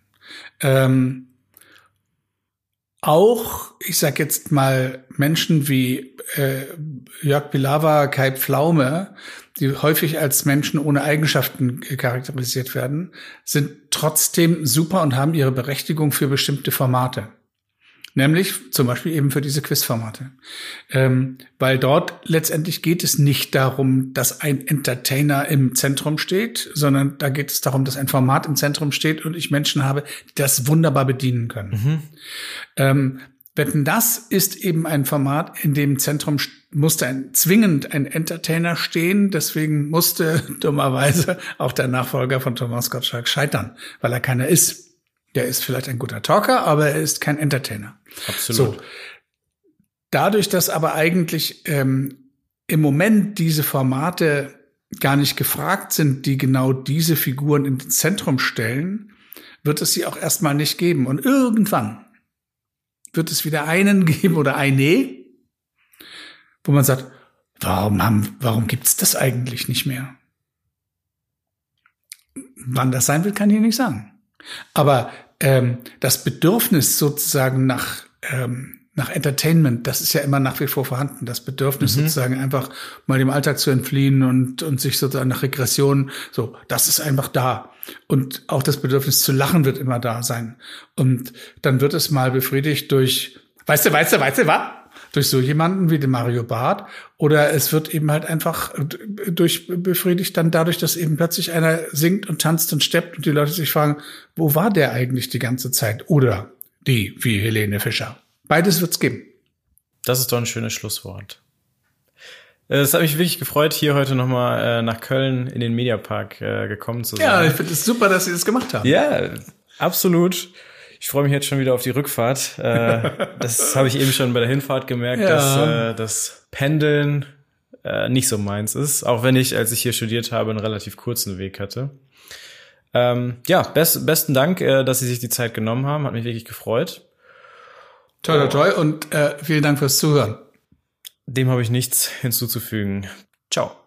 Ähm, auch, ich sag jetzt mal, Menschen wie äh, Jörg Pilawa, Kai Pflaume, die häufig als Menschen ohne Eigenschaften charakterisiert werden, sind trotzdem super und haben ihre Berechtigung für bestimmte Formate. Nämlich zum Beispiel eben für diese Quizformate. Ähm, weil dort letztendlich geht es nicht darum, dass ein Entertainer im Zentrum steht, sondern da geht es darum, dass ein Format im Zentrum steht und ich Menschen habe, die das wunderbar bedienen können. Mhm. Ähm, Wetten, das ist eben ein Format, in dem Zentrum musste ein, zwingend ein Entertainer stehen. Deswegen musste dummerweise auch der Nachfolger von Thomas Gottschalk scheitern, weil er keiner ist. Der ist vielleicht ein guter Talker, aber er ist kein Entertainer. Absolut. So. Dadurch, dass aber eigentlich ähm, im Moment diese Formate gar nicht gefragt sind, die genau diese Figuren ins Zentrum stellen, wird es sie auch erstmal nicht geben. Und irgendwann wird es wieder einen geben oder eine, wo man sagt, warum haben, warum gibt's das eigentlich nicht mehr? Wann das sein wird, kann ich nicht sagen. Aber ähm, das Bedürfnis sozusagen nach ähm, nach Entertainment, das ist ja immer nach wie vor vorhanden. Das Bedürfnis mhm. sozusagen einfach mal dem Alltag zu entfliehen und, und sich sozusagen nach Regression, so, das ist einfach da. Und auch das Bedürfnis zu lachen wird immer da sein. Und dann wird es mal befriedigt durch, weißt du, weißt du, weißt du, was? Durch so jemanden wie den Mario Barth oder es wird eben halt einfach durch befriedigt dann dadurch, dass eben plötzlich einer singt und tanzt und steppt und die Leute sich fragen, wo war der eigentlich die ganze Zeit? Oder die wie Helene Fischer. Beides wird's geben. Das ist doch ein schönes Schlusswort. Es hat mich wirklich gefreut, hier heute nochmal äh, nach Köln in den Mediapark äh, gekommen zu sein. Ja, ich finde es super, dass Sie das gemacht haben. Ja, absolut. Ich freue mich jetzt schon wieder auf die Rückfahrt. Äh, das habe ich eben schon bei der Hinfahrt gemerkt, ja. dass äh, das Pendeln äh, nicht so meins ist, auch wenn ich, als ich hier studiert habe, einen relativ kurzen Weg hatte. Ähm, ja, best, besten Dank, dass Sie sich die Zeit genommen haben. Hat mich wirklich gefreut. Toi, toi, toi und äh, vielen Dank fürs Zuhören. Dem habe ich nichts hinzuzufügen. Ciao.